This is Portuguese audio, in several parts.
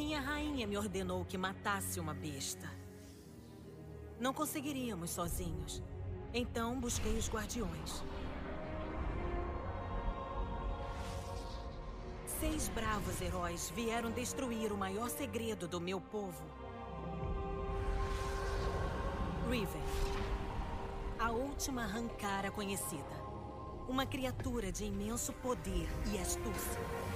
Minha rainha me ordenou que matasse uma besta. Não conseguiríamos sozinhos. Então busquei os guardiões. Seis bravos heróis vieram destruir o maior segredo do meu povo. Riven. A última Rankara conhecida. Uma criatura de imenso poder e astúcia.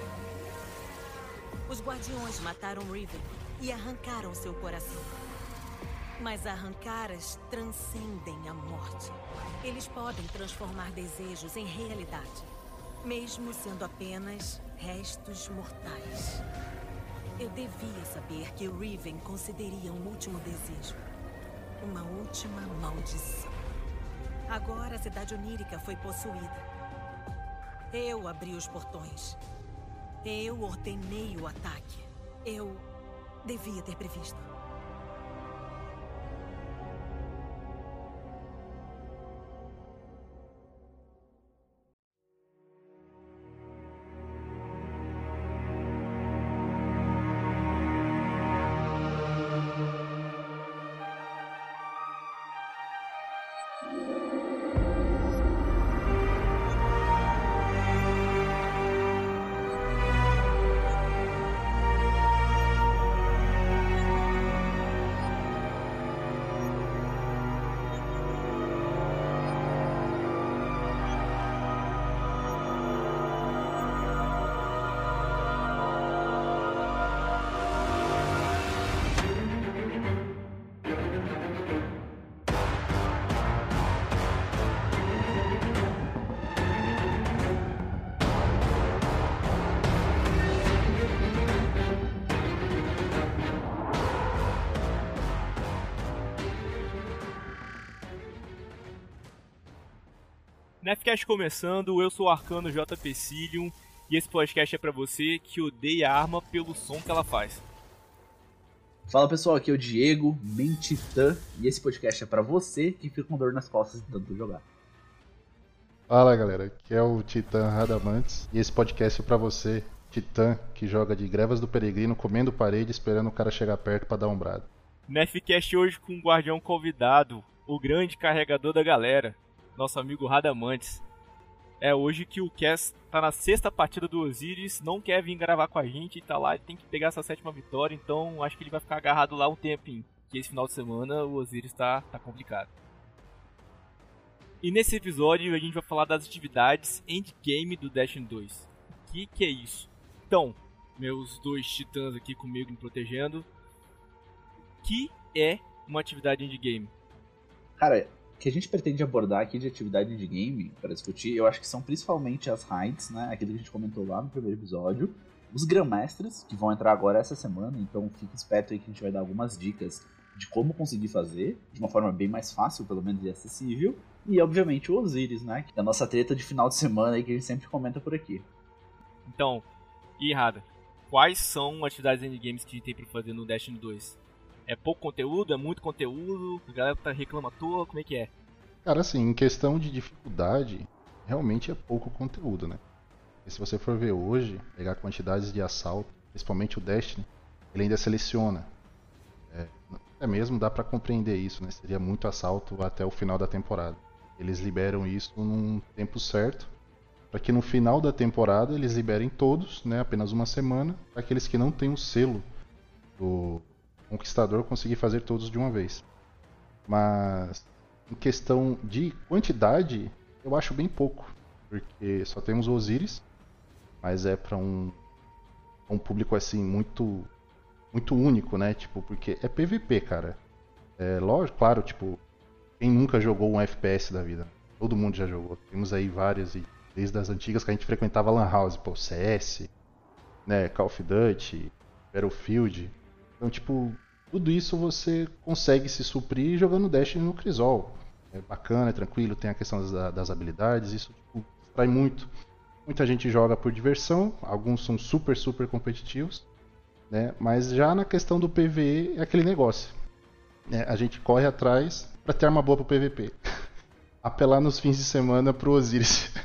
Os guardiões mataram Riven e arrancaram seu coração. Mas arrancaras transcendem a morte. Eles podem transformar desejos em realidade, mesmo sendo apenas restos mortais. Eu devia saber que Riven concederia um último desejo. Uma última maldição. Agora a cidade onírica foi possuída. Eu abri os portões. Eu ordenei o ataque. Eu devia ter previsto. Nefcast começando, eu sou o Arcano JP Cilium e esse podcast é para você que odeia a arma pelo som que ela faz. Fala pessoal, aqui é o Diego, Mentitã, e esse podcast é para você que fica com dor nas costas de tanto jogar. Fala galera, aqui é o Titã Radamantes e esse podcast é para você, Titã, que joga de Grevas do Peregrino comendo parede esperando o cara chegar perto para dar um brado. Nefcast hoje com um guardião convidado, o grande carregador da galera, nosso amigo Radamantes. É hoje que o Cass tá na sexta partida do Osiris, não quer vir gravar com a gente, tá lá, tem que pegar essa sétima vitória, então acho que ele vai ficar agarrado lá um tempinho. Que esse final de semana o Osiris tá, tá complicado. E nesse episódio a gente vai falar das atividades endgame do Destiny 2. O que, que é isso? Então, meus dois titãs aqui comigo me protegendo. O que é uma atividade endgame? Cara, que a gente pretende abordar aqui de atividade de game para discutir, eu acho que são principalmente as raids, né? Aquilo que a gente comentou lá no primeiro episódio. Os Grandmasters, que vão entrar agora essa semana, então fique esperto aí que a gente vai dar algumas dicas de como conseguir fazer, de uma forma bem mais fácil, pelo menos, e acessível. E, obviamente, o Osiris, né? Que é a nossa treta de final de semana aí que a gente sempre comenta por aqui. Então, e errada, quais são atividades endgames que a gente tem para fazer no Destiny 2? É pouco conteúdo? É muito conteúdo? A galera tá reclama à toa? Como é que é? Cara, assim, em questão de dificuldade, realmente é pouco conteúdo, né? E se você for ver hoje, pegar quantidades de assalto, principalmente o Destiny, ele ainda seleciona. É, é mesmo, dá para compreender isso, né? Seria muito assalto até o final da temporada. Eles liberam isso num tempo certo, para que no final da temporada eles liberem todos, né? Apenas uma semana, para aqueles que não têm o selo do conquistador conseguir fazer todos de uma vez. Mas em questão de quantidade, eu acho bem pouco, porque só temos o Osiris, mas é para um, um público assim muito muito único, né? Tipo, porque é PVP, cara. É lógico, claro, tipo, quem nunca jogou um FPS da vida? Todo mundo já jogou. Temos aí várias desde as antigas que a gente frequentava Lan House, pô, CS, né, Call of Duty, Battlefield. Então, tipo, tudo isso você consegue se suprir jogando Destiny no Crisol. É bacana, é tranquilo, tem a questão das, das habilidades, isso tipo, trai muito. Muita gente joga por diversão, alguns são super, super competitivos, né? mas já na questão do PVE é aquele negócio. Né? A gente corre atrás para ter arma boa pro PVP. Apelar nos fins de semana pro Osiris.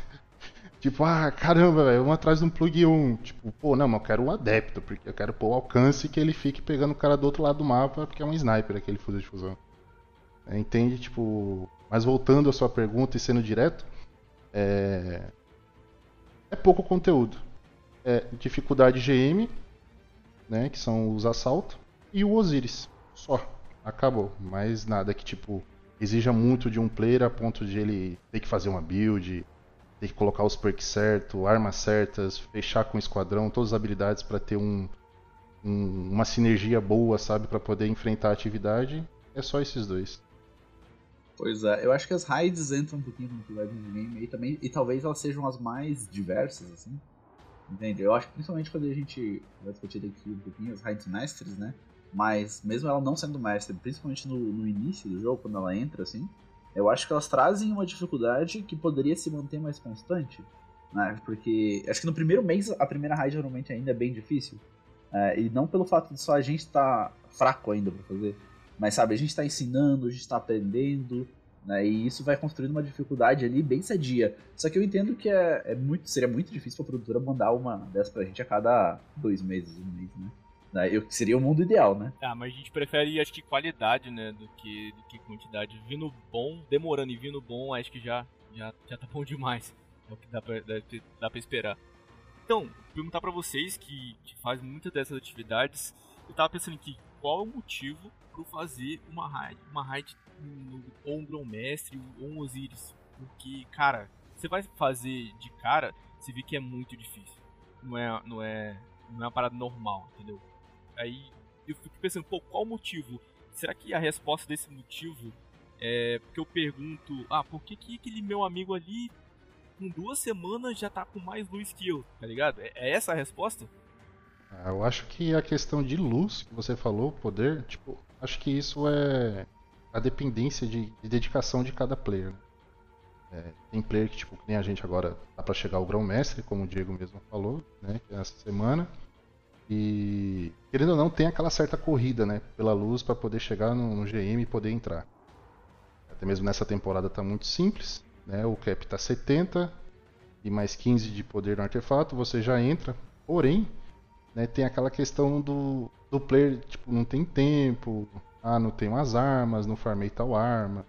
Tipo, ah, caramba, velho, vamos atrás de um plug 1. Tipo, pô, não, mas eu quero um adepto, porque eu quero pôr o alcance que ele fique pegando o cara do outro lado do mapa, porque é um sniper aquele fuzil de fusão. É, entende? Tipo. Mas voltando à sua pergunta e sendo direto, é. É pouco conteúdo. É dificuldade GM, né? Que são os assaltos, e o Osiris. Só. Acabou. Mais nada que, tipo, exija muito de um player a ponto de ele ter que fazer uma build tem que colocar os perks certos, armas certas, fechar com o esquadrão, todas as habilidades para ter um, um, uma sinergia boa, sabe, para poder enfrentar a atividade. É só esses dois. Pois é, eu acho que as raids entram um pouquinho no atividade de game aí também, e talvez elas sejam as mais diversas, assim. Entende? Eu acho que principalmente quando a gente vai discutir aqui um pouquinho as raids mestres, né? Mas mesmo ela não sendo mestre, principalmente no, no início do jogo, quando ela entra, assim, eu acho que elas trazem uma dificuldade que poderia se manter mais constante, né? Porque acho que no primeiro mês a primeira raid normalmente ainda é bem difícil. É, e não pelo fato de só a gente estar tá fraco ainda para fazer, mas sabe, a gente está ensinando, a gente está aprendendo, né? E isso vai construindo uma dificuldade ali bem sadia. Só que eu entendo que é, é muito, seria muito difícil para a produtora mandar uma dessas pra gente a cada dois meses, um mês, né? Né? Eu, seria o mundo ideal, né? Ah, mas a gente prefere, acho que, qualidade, né? Do que, do que quantidade. Vindo bom, demorando e vindo bom, acho que já, já, já tá bom demais. É o que dá pra, dá, dá pra esperar. Então, perguntar para vocês que, que fazem muitas dessas atividades, eu tava pensando aqui, qual é o motivo para fazer uma raid? Uma raid no, ou um grão-mestre ou um Osiris? Porque, cara, você vai fazer de cara, você vê que é muito difícil. Não é, não é, não é uma parada normal, entendeu? Aí eu fico pensando, pô, qual o motivo? Será que a resposta desse motivo é porque eu pergunto, ah, por que, que aquele meu amigo ali com duas semanas já tá com mais luz que eu, tá ligado? É, é essa a resposta? Ah, eu acho que a questão de luz que você falou, poder, tipo, acho que isso é a dependência de, de dedicação de cada player. Né? É, tem player que, tipo, nem a gente agora dá pra chegar ao grão-mestre, como o Diego mesmo falou, né? Que é essa semana. E querendo ou não, tem aquela certa corrida, né, pela luz para poder chegar no, no, GM e poder entrar. Até mesmo nessa temporada tá muito simples, né? O cap tá 70 e mais 15 de poder no artefato, você já entra. Porém, né, tem aquela questão do, do player, tipo, não tem tempo, ah, não tenho as armas, não farmei tal arma,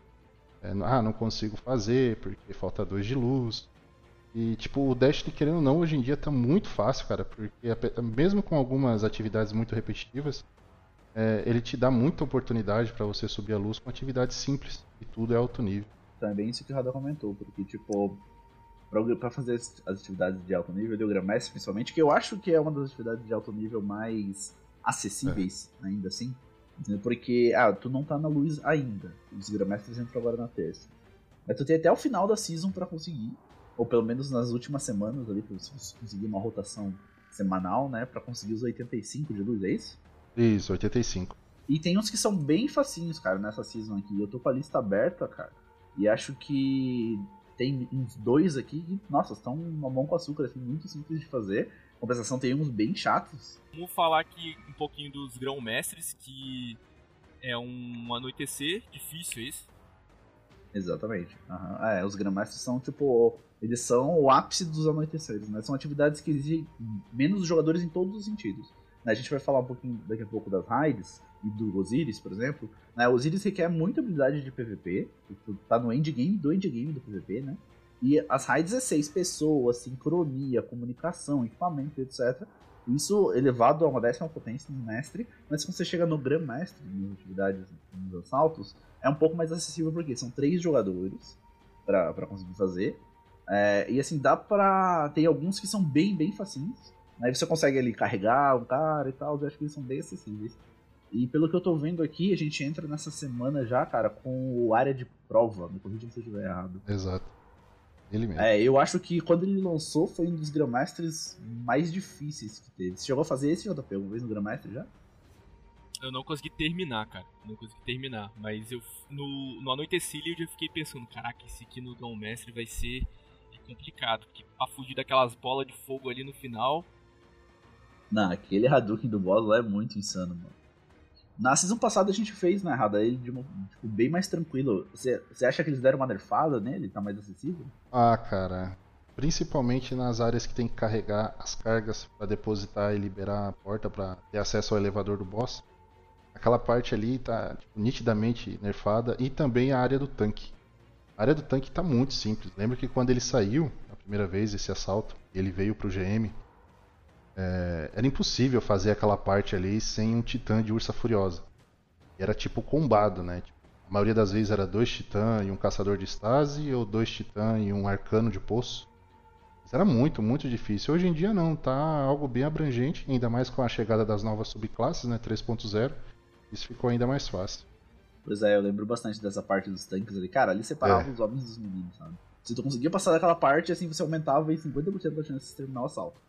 é, ah, não consigo fazer porque falta 2 de luz. E, tipo, o Destiny, querendo ou não, hoje em dia tá muito fácil, cara, porque mesmo com algumas atividades muito repetitivas, é, ele te dá muita oportunidade para você subir a luz com atividades simples, e tudo é alto nível. Também isso que o Rada comentou, porque, tipo, para fazer as atividades de alto nível, o Grandmaster principalmente, que eu acho que é uma das atividades de alto nível mais acessíveis, é. ainda assim, porque, ah, tu não tá na luz ainda, os Grandmasters entram agora na terça. Mas tu tem até o final da season para conseguir ou pelo menos nas últimas semanas ali, pra você conseguir uma rotação semanal, né, para conseguir os 85 de luz, é isso? Isso, 85. E tem uns que são bem facinhos, cara, nessa season aqui. Eu tô com a lista aberta, cara, e acho que tem uns dois aqui que, nossa, estão uma mão com açúcar, assim, muito simples de fazer. Compensação tem uns bem chatos. Vamos falar aqui um pouquinho dos grão-mestres, que é um anoitecer difícil, é isso? Exatamente. Uhum. É, os Grandmasters são tipo. Eles são o ápice dos anoiteceres, né? São atividades que exigem menos jogadores em todos os sentidos. Né? A gente vai falar um pouquinho daqui a pouco das raids e do Osiris, por exemplo. Né? O Osiris requer muita habilidade de PVP. Tá no endgame do endgame do PVP, né? E as raids é seis pessoas, sincronia, comunicação, equipamento, etc. Isso elevado a uma décima potência no mestre, mas quando você chega no Grandmestre, nas atividades, nos assaltos, é um pouco mais acessível porque são três jogadores para conseguir fazer. É, e assim, dá pra. Tem alguns que são bem, bem facinhos. Aí você consegue ali carregar um cara e tal. Eu acho que eles são bem acessíveis. E pelo que eu tô vendo aqui, a gente entra nessa semana já, cara, com o área de prova. Me corrija se eu estiver errado. Exato. Ele mesmo. É, eu acho que quando ele lançou foi um dos Grandmasters mais difíceis que teve. Você chegou a fazer esse JP alguma vez no Grandmaster já? eu não consegui terminar, cara. Não consegui terminar. Mas eu no, no Anoitecilha eu já fiquei pensando, caraca, esse aqui no Grão Mestre vai ser complicado. Porque pra fugir daquelas bolas de fogo ali no final. Não, aquele Hadouken do boss lá é muito insano, mano. Na season passada a gente fez, né, Rada, ele de uma, tipo, bem mais tranquilo. Você, você acha que eles deram uma nerfada nele? Tá mais acessível? Ah, cara. principalmente nas áreas que tem que carregar as cargas para depositar e liberar a porta para ter acesso ao elevador do boss. Aquela parte ali tá tipo, nitidamente nerfada e também a área do tanque. A área do tanque está muito simples. Lembra que quando ele saiu a primeira vez esse assalto, ele veio para o GM, é, era impossível fazer aquela parte ali sem um titã de ursa furiosa. Era tipo combado, né? Tipo, a maioria das vezes era dois titãs e um caçador de estase, ou dois titãs e um arcano de poço. Isso era muito, muito difícil. Hoje em dia não, tá algo bem abrangente, ainda mais com a chegada das novas subclasses, né? 3.0. Isso ficou ainda mais fácil. Pois é, eu lembro bastante dessa parte dos tanques ali. Cara, ali separava é. os homens dos meninos, sabe? Se tu conseguia passar daquela parte, assim, você aumentava em 50% da chance de terminar o assalto.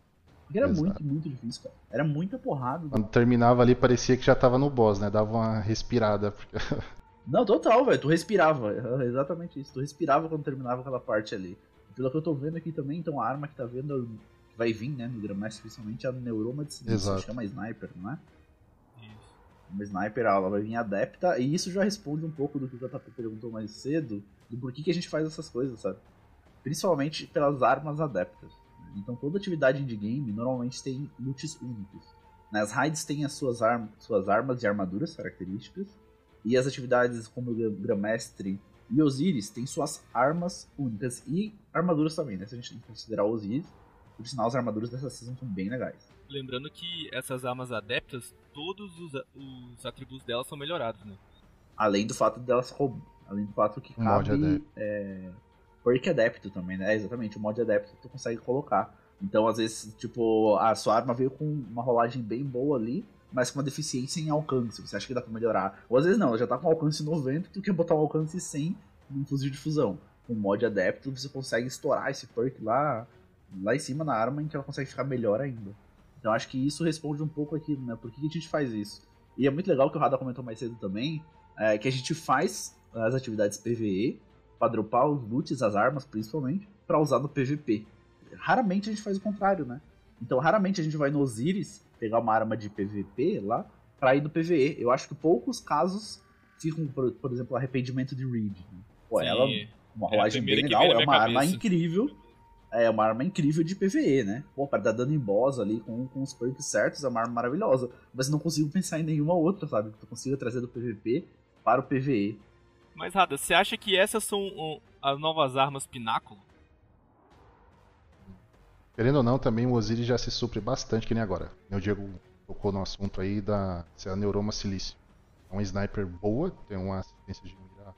Porque era Exato. muito, muito difícil, cara. Era muita porrada. Quando terminava ali, parecia que já tava no boss, né? Dava uma respirada. Porque... Não, total, velho. Tu respirava. Exatamente isso. Tu respirava quando terminava aquela parte ali. Pelo que eu tô vendo aqui também, então a arma que tá vendo vai vir, né, no Grandmaster, principalmente a Neuroma de Sinistro, acho que é uma Sniper, não é? uma sniper, ela vai vir adepta, e isso já responde um pouco do que o JP perguntou mais cedo, do porquê que a gente faz essas coisas, sabe? Principalmente pelas armas adeptas. Então toda atividade de game normalmente tem loots únicos. As raids têm as suas, arm suas armas e armaduras características, e as atividades como o Grandmestre e Osiris têm suas armas únicas e armaduras também, né? Se a gente considerar Osiris, por sinal as armaduras dessa season são bem legais. Lembrando que essas armas adeptas, todos os, os atributos delas são melhorados, né? Além do fato delas Além do fato que cabe. É, perk adepto também, né? Exatamente, o mod adepto tu consegue colocar. Então, às vezes, tipo, a sua arma veio com uma rolagem bem boa ali, mas com uma deficiência em alcance. Você acha que dá pra melhorar. Ou às vezes não, ela já tá com alcance 90 e tu quer botar um alcance 100 num fuzil de fusão. Com mod adepto, você consegue estourar esse perk lá, lá em cima na arma, em que ela consegue ficar melhor ainda. Então acho que isso responde um pouco aquilo, né? Por que a gente faz isso? E é muito legal que o Rada comentou mais cedo também, é, que a gente faz as atividades PVE para dropar os loots, as armas principalmente, para usar no PVP. Raramente a gente faz o contrário, né? Então raramente a gente vai no Osiris pegar uma arma de PVP lá para ir no PVE. Eu acho que poucos casos ficam, por, por exemplo, arrependimento de Reed. Né? Pô, Sim. ela uma é rolagem é bem legal, é uma arma incrível é uma arma incrível de PVE, né? Pô, para dar dano em boss ali com, com os perks certos, é uma arma maravilhosa. Mas não consigo pensar em nenhuma outra, sabe? Que tu consiga trazer do PVP para o PVE. Mas, Rada, você acha que essas são as novas armas pináculo? Querendo ou não, também o Osiris já se supre bastante, que nem agora. O Diego tocou no assunto aí da se a Neuroma Silício. É uma sniper boa, tem uma assistência de mira,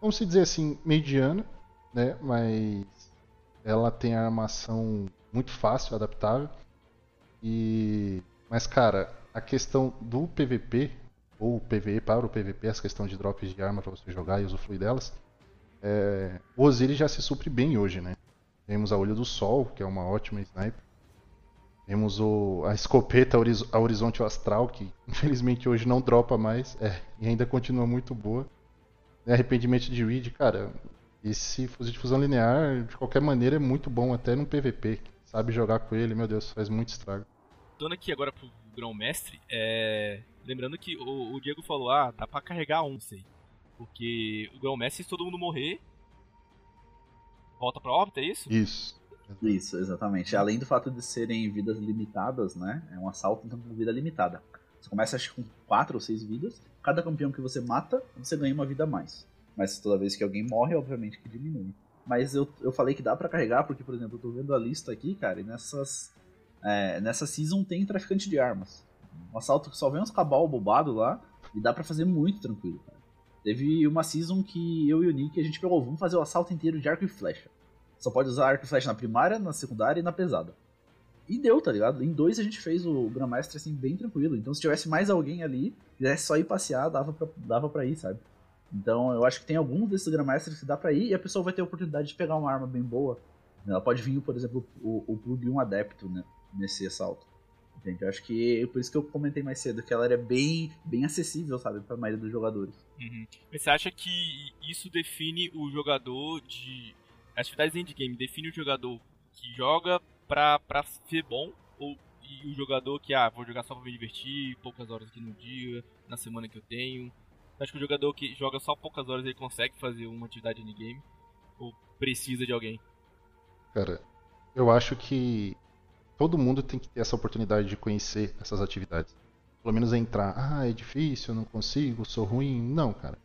vamos dizer assim, mediana, né? Mas ela tem a armação muito fácil, adaptável. E mas cara, a questão do PVP ou PVE para o PVP, essa questão de drops de arma para você jogar e usufruir delas, é... o Osiris já se supre bem hoje, né? Temos a Olho do Sol, que é uma ótima sniper. Temos o, a escopeta a Horizonte Astral, que infelizmente hoje não dropa mais, é, e ainda continua muito boa. Arrependimento de Reed, cara, esse fuzil de fusão linear, de qualquer maneira, é muito bom, até no PVP. Sabe jogar com ele, meu Deus, faz muito estrago. Dando aqui agora pro Grão Mestre, é... lembrando que o, o, Diego falou, ah, dá pra carregar um, sei. Porque o Grão Mestre, se todo mundo morrer, volta pra órbita, é isso? Isso. Isso, exatamente. Além do fato de serem vidas limitadas, né? É um assalto então com vida limitada. Você começa acho, com 4 ou 6 vidas. Cada campeão que você mata, você ganha uma vida a mais. Mas toda vez que alguém morre, obviamente que diminui. Mas eu, eu falei que dá para carregar, porque, por exemplo, eu tô vendo a lista aqui, cara, e nessas. É, nessa season tem traficante de armas. Um assalto que só vem uns cabal bobado lá, e dá para fazer muito tranquilo, cara. Teve uma season que eu e o Nick a gente pegou, vamos fazer o assalto inteiro de arco e flecha. Só pode usar arco e flecha na primária, na secundária e na pesada. E deu, tá ligado? Em dois a gente fez o Grandmaster assim bem tranquilo. Então se tivesse mais alguém ali, quisesse só ir passear, dava pra, dava pra ir, sabe? Então eu acho que tem alguns desses Grandmasters que dá pra ir e a pessoa vai ter a oportunidade de pegar uma arma bem boa. Ela pode vir, por exemplo, o, o Plug 1 Adepto né, nesse assalto. Entende? Eu acho que é por isso que eu comentei mais cedo, que ela era bem, bem acessível, sabe, pra maioria dos jogadores. Uhum. Mas você acha que isso define o jogador de. Atividades endgame define o jogador que joga pra, pra ser bom ou e o jogador que, ah, vou jogar só pra me divertir, poucas horas aqui no dia, na semana que eu tenho. Acho que o jogador que joga só poucas horas ele consegue fazer uma atividade de game ou precisa de alguém? Cara, eu acho que todo mundo tem que ter essa oportunidade de conhecer essas atividades. Pelo menos entrar, ah, é difícil, não consigo, sou ruim. Não, cara.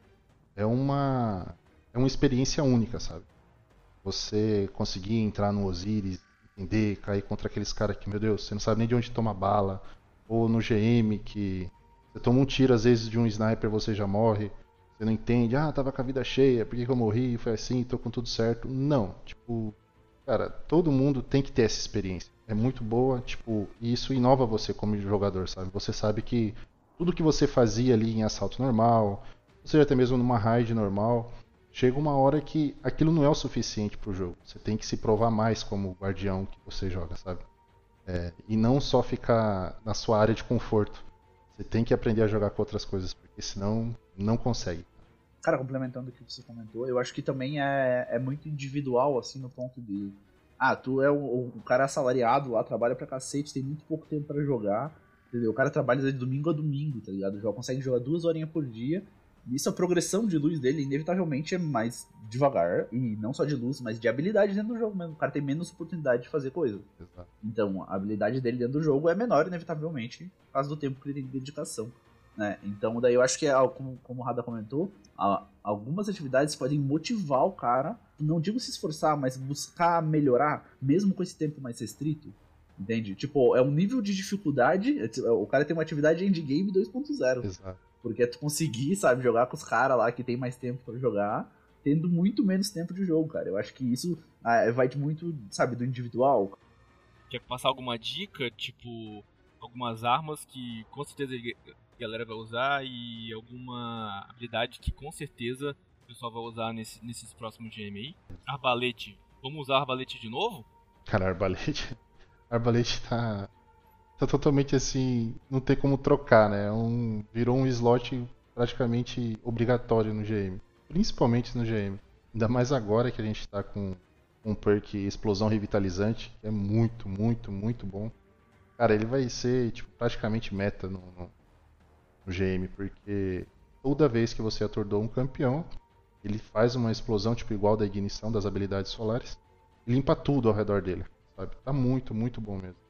É uma é uma experiência única, sabe? Você conseguir entrar no Osiris, entender, cair contra aqueles caras que, meu Deus, você não sabe nem de onde toma bala, ou no GM que você toma um tiro às vezes de um sniper você já morre. Você não entende, ah, tava com a vida cheia, por que, que eu morri? Foi assim, tô com tudo certo. Não, tipo, cara, todo mundo tem que ter essa experiência. É muito boa, tipo, e isso inova você como jogador, sabe? Você sabe que tudo que você fazia ali em assalto normal, ou seja, até mesmo numa raid normal, chega uma hora que aquilo não é o suficiente pro jogo. Você tem que se provar mais como guardião que você joga, sabe? É, e não só ficar na sua área de conforto. Você tem que aprender a jogar com outras coisas, porque senão não consegue. Cara, complementando o que você comentou, eu acho que também é, é muito individual, assim, no ponto de. Ah, tu é um, um cara assalariado lá, trabalha pra cacete, tem muito pouco tempo para jogar, entendeu? O cara trabalha de domingo a domingo, tá ligado? Já consegue jogar duas horinhas por dia. E isso, a progressão de luz dele, inevitavelmente, é mais devagar. E não só de luz, mas de habilidade dentro do jogo mesmo. O cara tem menos oportunidade de fazer coisas. Então, a habilidade dele dentro do jogo é menor, inevitavelmente, por causa do tempo que ele tem de dedicação. Né? Então, daí eu acho que, é, como, como o Rada comentou, algumas atividades podem motivar o cara, não digo se esforçar, mas buscar melhorar, mesmo com esse tempo mais restrito. Entende? Tipo, é um nível de dificuldade. É, o cara tem uma atividade endgame 2.0. Exato. Porque é tu conseguir, sabe, jogar com os caras lá que tem mais tempo para jogar, tendo muito menos tempo de jogo, cara. Eu acho que isso ah, vai muito, sabe, do individual. Quer passar alguma dica, tipo, algumas armas que com certeza a galera vai usar e alguma habilidade que com certeza o pessoal vai usar nesse, nesses próximos GM aí. Arbalete. Vamos usar arbalete de novo? Cara, arbalete. Arbalete tá. Tá totalmente assim. Não tem como trocar, né? É um, virou um slot praticamente obrigatório no GM. Principalmente no GM. Ainda mais agora que a gente tá com um perk Explosão Revitalizante, que é muito, muito, muito bom. Cara, ele vai ser tipo, praticamente meta no, no, no GM, porque toda vez que você atordou um campeão, ele faz uma explosão tipo igual da ignição das habilidades solares e limpa tudo ao redor dele, sabe? Tá muito, muito bom mesmo.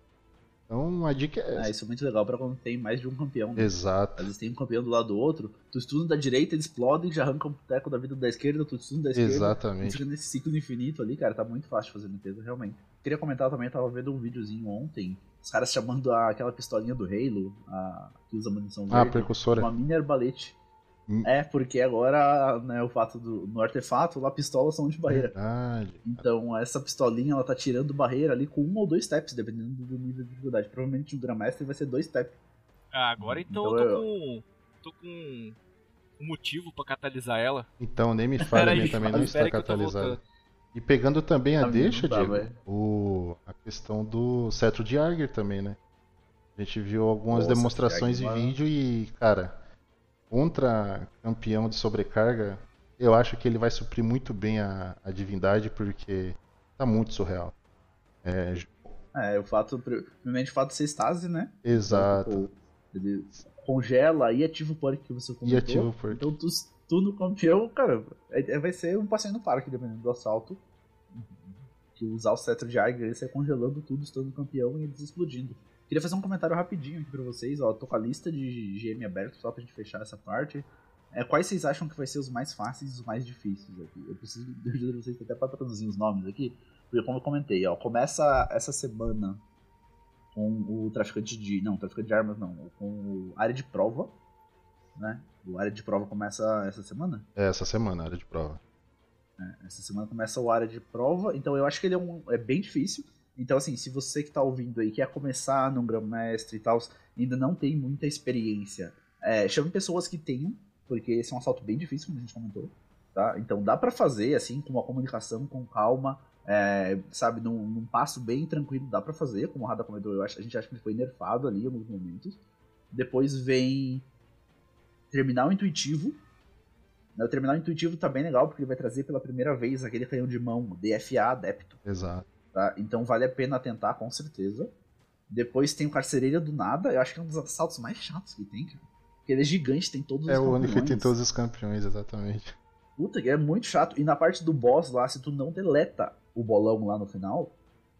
Então a dica é essa. Ah, isso é muito legal pra quando tem mais de um campeão. Né? Exato. Às vezes tem um campeão do lado do outro, tu estuda da direita, ele explode, já arranca um teco da vida da esquerda, tu estuda da esquerda. Exatamente. Fica nesse ciclo infinito ali, cara, tá muito fácil de fazer limpeza, realmente. Queria comentar também, eu tava vendo um videozinho ontem, os caras chamando a, aquela pistolinha do Halo, a, que usa munição ah, verde, ah, precursora. uma mini arbalete. Hum. É, porque agora, né, o fato do no artefato, lá pistolas são de barreira. Verdade. Então, essa pistolinha, ela tá tirando barreira ali com um ou dois steps, dependendo do nível de dificuldade. Provavelmente o Grandmaster vai ser dois steps. Ah, agora então, então eu tô com. tô com um motivo para catalisar ela. Então, nem me fale, a minha também não está catalisada. E pegando também a, a deixa, tá, Diego, o, a questão do cetro de Arger também, né? A gente viu algumas Nossa, demonstrações de vídeo e, cara, contra campeão de sobrecarga, eu acho que ele vai suprir muito bem a, a divindade, porque tá muito surreal. É, é o fato, primeiramente o fato de ser estase, né? Exato. Tipo, ele congela e ativa o perk que você comentou. E ativa o perk. Então tu, tu no campeão, cara, é, é, vai ser um passeio no parque, dependendo do assalto. Que usar o cetro de Aiger, ele sai congelando tudo, estando campeão e eles explodindo. Queria fazer um comentário rapidinho aqui pra vocês, ó. Tô com a lista de GM aberto só pra gente fechar essa parte. É, quais vocês acham que vai ser os mais fáceis e os mais difíceis aqui? Eu preciso de ajuda de vocês até pra traduzir os nomes aqui. Porque como eu comentei, ó, começa essa semana com o traficante de. Não, traficante de armas não, com o área de prova. Né? O área de prova começa essa semana? É, essa semana, área de prova. É, essa semana começa o área de prova, então eu acho que ele é, um, é bem difícil. Então, assim, se você que está ouvindo aí quer começar num Grão-Mestre e tal, ainda não tem muita experiência, é, chame pessoas que tenham, porque esse é um assalto bem difícil, como a gente comentou. Tá? Então dá para fazer, assim, com uma comunicação, com calma, é, sabe, num, num, passo bem tranquilo, dá para fazer, como o Rada comentou, eu acho, a gente acha que ele foi nerfado ali em alguns momentos. Depois vem terminal intuitivo. Né, o terminal intuitivo tá bem legal, porque ele vai trazer pela primeira vez aquele canhão de mão, DFA adepto. Exato. Tá? Então vale a pena tentar, com certeza. Depois tem o Carcereira do Nada, eu acho que é um dos assaltos mais chatos que tem, cara. Porque ele é gigante, tem todos é, os campeões. É, o único tem todos os campeões, exatamente. Puta, que é muito chato. E na parte do boss lá, se tu não deleta o bolão lá no final,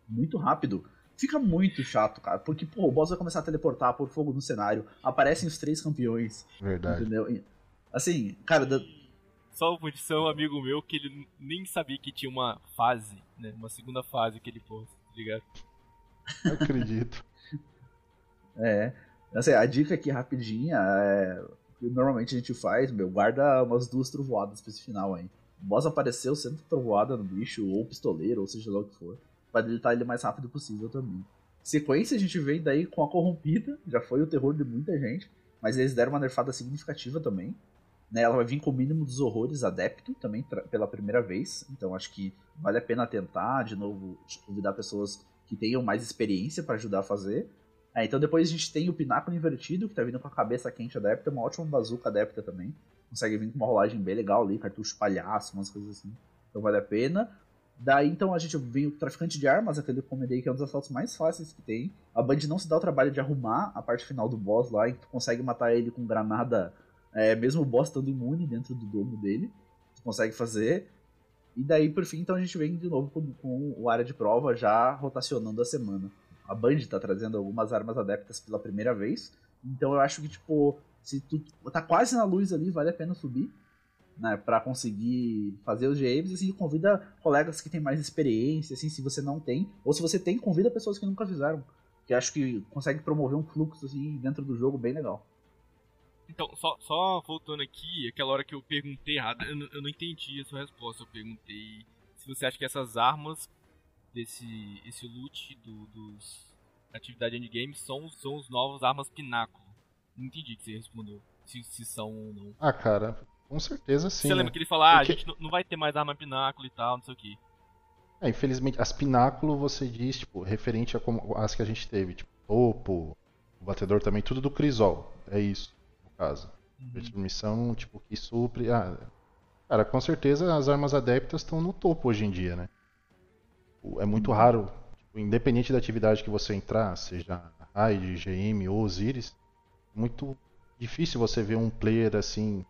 muito rápido, fica muito chato, cara. Porque, pô, o boss vai começar a teleportar por fogo no cenário, aparecem os três campeões. Verdade. Entendeu? Assim, cara, Só uma posição, um amigo meu, que ele nem sabia que tinha uma fase, né? Uma segunda fase que ele pôs, tá ligado? Eu acredito. É. Assim, a dica aqui rapidinha é. que Normalmente a gente faz, meu, guarda umas duas trovoadas pra esse final aí. O boss apareceu sendo trovoada no bicho, ou pistoleiro, ou seja lá o que for. Pra deletar ele o mais rápido possível também. Sequência a gente vem daí com a corrompida, já foi o terror de muita gente, mas eles deram uma nerfada significativa também. Né, ela vai vir com o mínimo dos horrores adepto também pela primeira vez, então acho que vale a pena tentar de novo convidar pessoas que tenham mais experiência pra ajudar a fazer. É, então depois a gente tem o Pináculo Invertido, que tá vindo com a cabeça quente adepta, uma ótima bazuca adepta também. Consegue vir com uma rolagem bem legal ali, cartucho palhaço, umas coisas assim. Então vale a pena. Daí então a gente vem o Traficante de Armas, aquele que eu comentei que é um dos assaltos mais fáceis que tem. A Band não se dá o trabalho de arrumar a parte final do boss lá, e tu consegue matar ele com granada, é, mesmo o boss estando imune dentro do domo dele. Tu consegue fazer. E daí, por fim, então a gente vem de novo com, com o área de prova já rotacionando a semana a Band tá trazendo algumas armas adeptas pela primeira vez. Então eu acho que, tipo, se tu tá quase na luz ali, vale a pena subir, né? Pra conseguir fazer os GMs. Assim, convida colegas que têm mais experiência, assim, se você não tem. Ou se você tem, convida pessoas que nunca fizeram. Que acho que consegue promover um fluxo, assim, dentro do jogo bem legal. Então, só, só voltando aqui, aquela hora que eu perguntei errado, eu, não- eu não entendi a sua resposta. Eu perguntei se você acha que essas armas, desse esse loot do, dos atividade endgame, são, são os novos armas pináculo. Não entendi o que você respondeu. Se, se são ou não. Ah, cara, com certeza sim. você né? lembra que ele falou, ah, Porque- a gente não, não vai ter mais arma pináculo e tal, não sei o que. É, infelizmente, as pináculo você diz, tipo, referente a como, as que a gente teve, tipo, topo, o batedor também, tudo do Crisol. É isso, caso. Uhum. Missão, tipo, que supre. Ah, cara, com certeza as armas adeptas estão no topo hoje em dia, né? É muito raro, tipo, independente da atividade que você entrar, seja Raid, GM ou Osiris, é muito difícil você ver um player assim,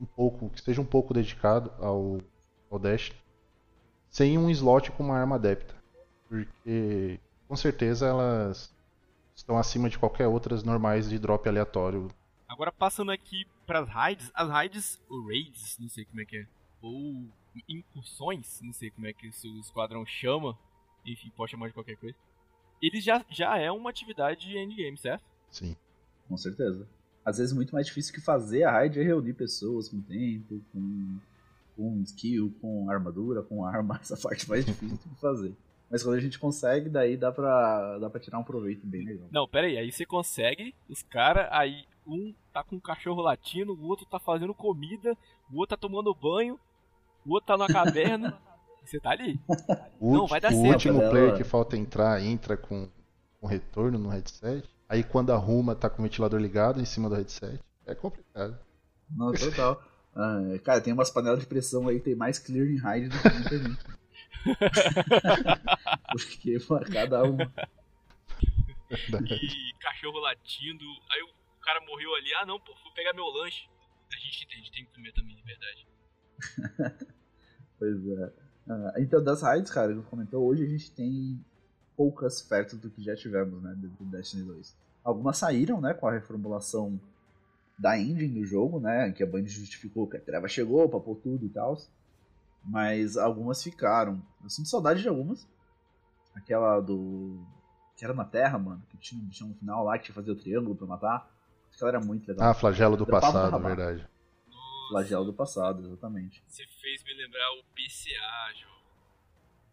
um pouco, que esteja um pouco dedicado ao, ao Dash, sem um slot com uma arma adepta. Porque com certeza elas estão acima de qualquer outras normais de drop aleatório Agora passando aqui pras raids, as raids, ou raids, não sei como é que é, ou incursões, não sei como é que o seu esquadrão chama, enfim, pode chamar de qualquer coisa. Eles já, já é uma atividade endgame, certo? Sim. Com certeza. Às vezes muito mais difícil que fazer a raid é reunir pessoas com tempo, com, com skill, com armadura, com arma. Essa parte mais difícil de fazer. Mas quando a gente consegue, daí dá pra, dá pra tirar um proveito bem legal. Não, pera aí, aí você consegue, os caras, aí um tá com um cachorro latindo, o outro tá fazendo comida, o outro tá tomando banho, o outro tá na caverna, e você tá ali. O, Não, vai dar o certo. último Dela- player que falta entrar, entra com, com retorno no headset. Aí quando arruma, tá com o ventilador ligado em cima do headset. É complicado. Não, total. Ah, cara, tem umas panelas de pressão aí tem mais clear em raid do que muita gente. Porque cada uma. E cachorro latindo, aí o cara morreu ali, ah não, pô, fui pegar meu lanche. A gente entende, tem que comer também, de verdade. Pois é. Ah, então, das raids, cara, que comentou, hoje a gente tem poucas perto do que já tivemos, né, dentro do Destiny 2. Algumas saíram, né, com a reformulação da engine do jogo, né, em que a Band justificou que a treva chegou, papou tudo e tal. Mas algumas ficaram. Eu sinto saudade de algumas. Aquela do. que era na Terra, mano, que tinha um bichão no final lá que tinha que fazer o triângulo pra matar. Aquela era muito legal. Ah, flagelo do passado, verdade. Flagelo do passado, exatamente. Você fez me lembrar o PCA, João.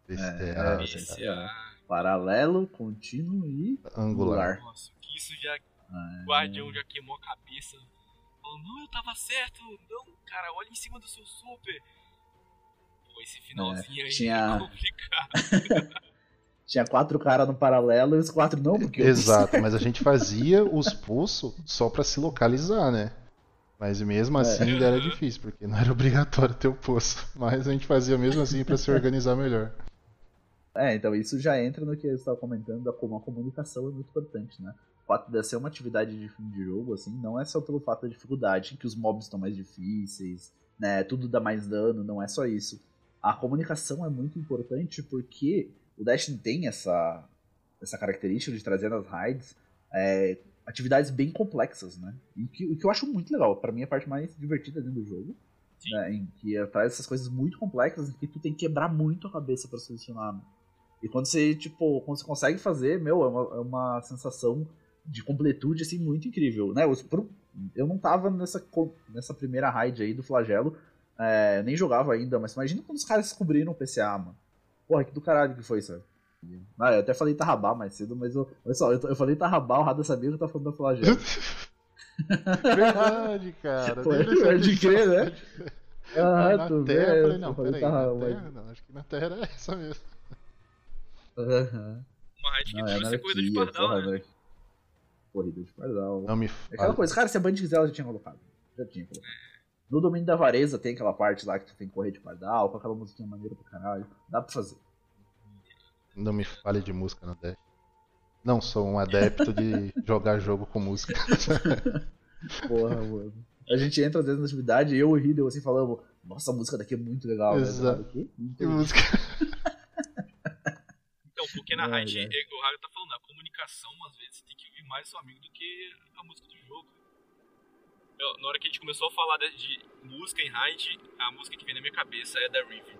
Esse É, é, é, PCA. Paralelo, contínuo e angular. Nossa, que isso já. Ah, O guardião já queimou a cabeça. Falou, não, eu tava certo. Não, cara, olha em cima do seu super. Pô, esse finalzinho aí tinha- é complicado. Tinha quatro caras no paralelo e os quatro não, porque Exato, mas a gente fazia os pulsos só pra se localizar, né? Mas mesmo assim ainda era difícil, porque não era obrigatório ter o poço. Mas a gente fazia mesmo assim pra se organizar melhor. É, então isso já entra no que eu estava comentando, da como a comunicação é muito importante, né? O fato de ser uma atividade de fim de jogo, assim, não é só pelo fato da dificuldade, que os mobs estão mais difíceis, né, tudo dá mais dano, não é só isso. A comunicação é muito importante porque o Destiny tem essa, essa característica de trazer nas raids é, atividades bem complexas, né? E que, o que eu acho muito legal, para mim é a parte mais divertida dentro do jogo, né, em que traz essas coisas muito complexas em que tu tem que quebrar muito a cabeça para solucionar. Né? E quando você, tipo, quando você consegue fazer, meu, é uma, é uma sensação de completude, assim, muito incrível, né? Eu, eu não tava nessa, nessa primeira raid aí do flagelo, é, nem jogava ainda, mas imagina quando os caras descobriram o PCA, mano. Porra, que do caralho que foi, sabe? Ah, eu até falei Tarrabá mais cedo, mas eu, olha só, eu, eu falei Tarrabá, o Rada sabia que eu tava falando da flagelo. Verdade, cara. Pô, é de crer, né? Ah, na tu terra, vê, eu falei, não, peraí, na terra, não, acho que na terra era essa mesmo. Uhum. Uma raid que tinha ser corrida de pardal, né? Corrida de pardal. Não me É aquela coisa, cara, se a Band quiser, ela já tinha colocado. Já tinha colocado. No domínio da vareza tem aquela parte lá que tu tem que correr de pardal, com aquela musiquinha maneira pra caralho. Dá pra fazer. Não me fale de música no Dash. Não sou um adepto de jogar jogo com música. Porra, mano. A gente entra dentro da atividade e eu e o Riddle assim falando, nossa, a música daqui é muito legal. Exato. Né? Que música? Então, porque na raid, é, o Raga tá falando, a comunicação, às vezes, tem que ouvir mais seu amigo do que a música do jogo. Na hora que a gente começou a falar de, de música em raid, a música que vem na minha cabeça é da Riven.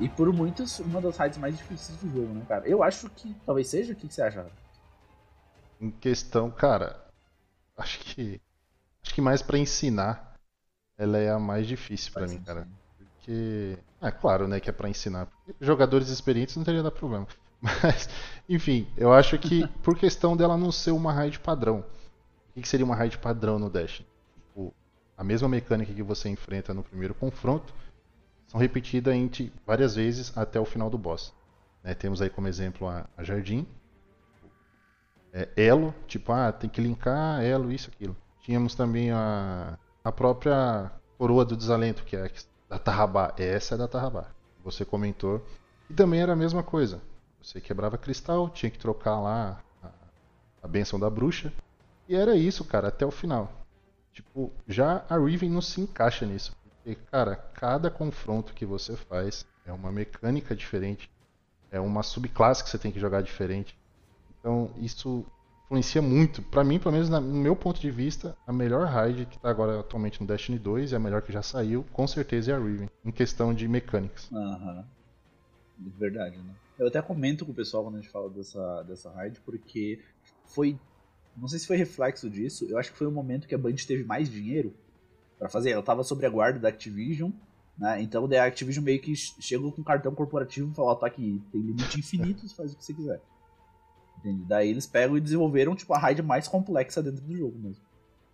E por muitos, uma das raids mais difíceis do jogo, né, cara? Eu acho que talvez seja. O que, que você acha? Em questão, cara, acho que. Acho que mais para ensinar, ela é a mais difícil para mim, cara. Porque. É claro, né, que é para ensinar. Porque jogadores experientes não teria dado problema. Mas, enfim, eu acho que por questão dela não ser uma raid padrão. O que seria uma raid padrão no Dash? Tipo, a mesma mecânica que você enfrenta no primeiro confronto são repetidas entre várias vezes até o final do boss. Né, temos aí como exemplo a, a Jardim, é, Elo, tipo, ah, tem que linkar Elo, isso, aquilo. Tínhamos também a, a própria Coroa do Desalento, que é da Tarrabá. Essa é da Tarrabá, você comentou. E também era a mesma coisa. Você quebrava cristal, tinha que trocar lá a, a benção da bruxa. E era isso, cara, até o final. Tipo, já a Riven não se encaixa nisso. Cara, cada confronto que você faz é uma mecânica diferente, é uma subclasse que você tem que jogar diferente. Então, isso influencia muito. Para mim, pelo menos no meu ponto de vista, a melhor raid que tá agora atualmente no Destiny 2 e a melhor que já saiu, com certeza é a Riven, em questão de mecânicas. Aham. Uhum. Verdade, né? Eu até comento com o pessoal quando a gente fala dessa, dessa raid, porque foi. Não sei se foi reflexo disso, eu acho que foi o momento que a Band teve mais dinheiro para fazer. Ela tava sobre a guarda da Activision, né? Então a Activision meio que chegou com um cartão corporativo e falou: tá aqui, tem limite infinito, faz o que você quiser. Entende? Daí eles pegam e desenvolveram tipo, a raid mais complexa dentro do jogo mesmo.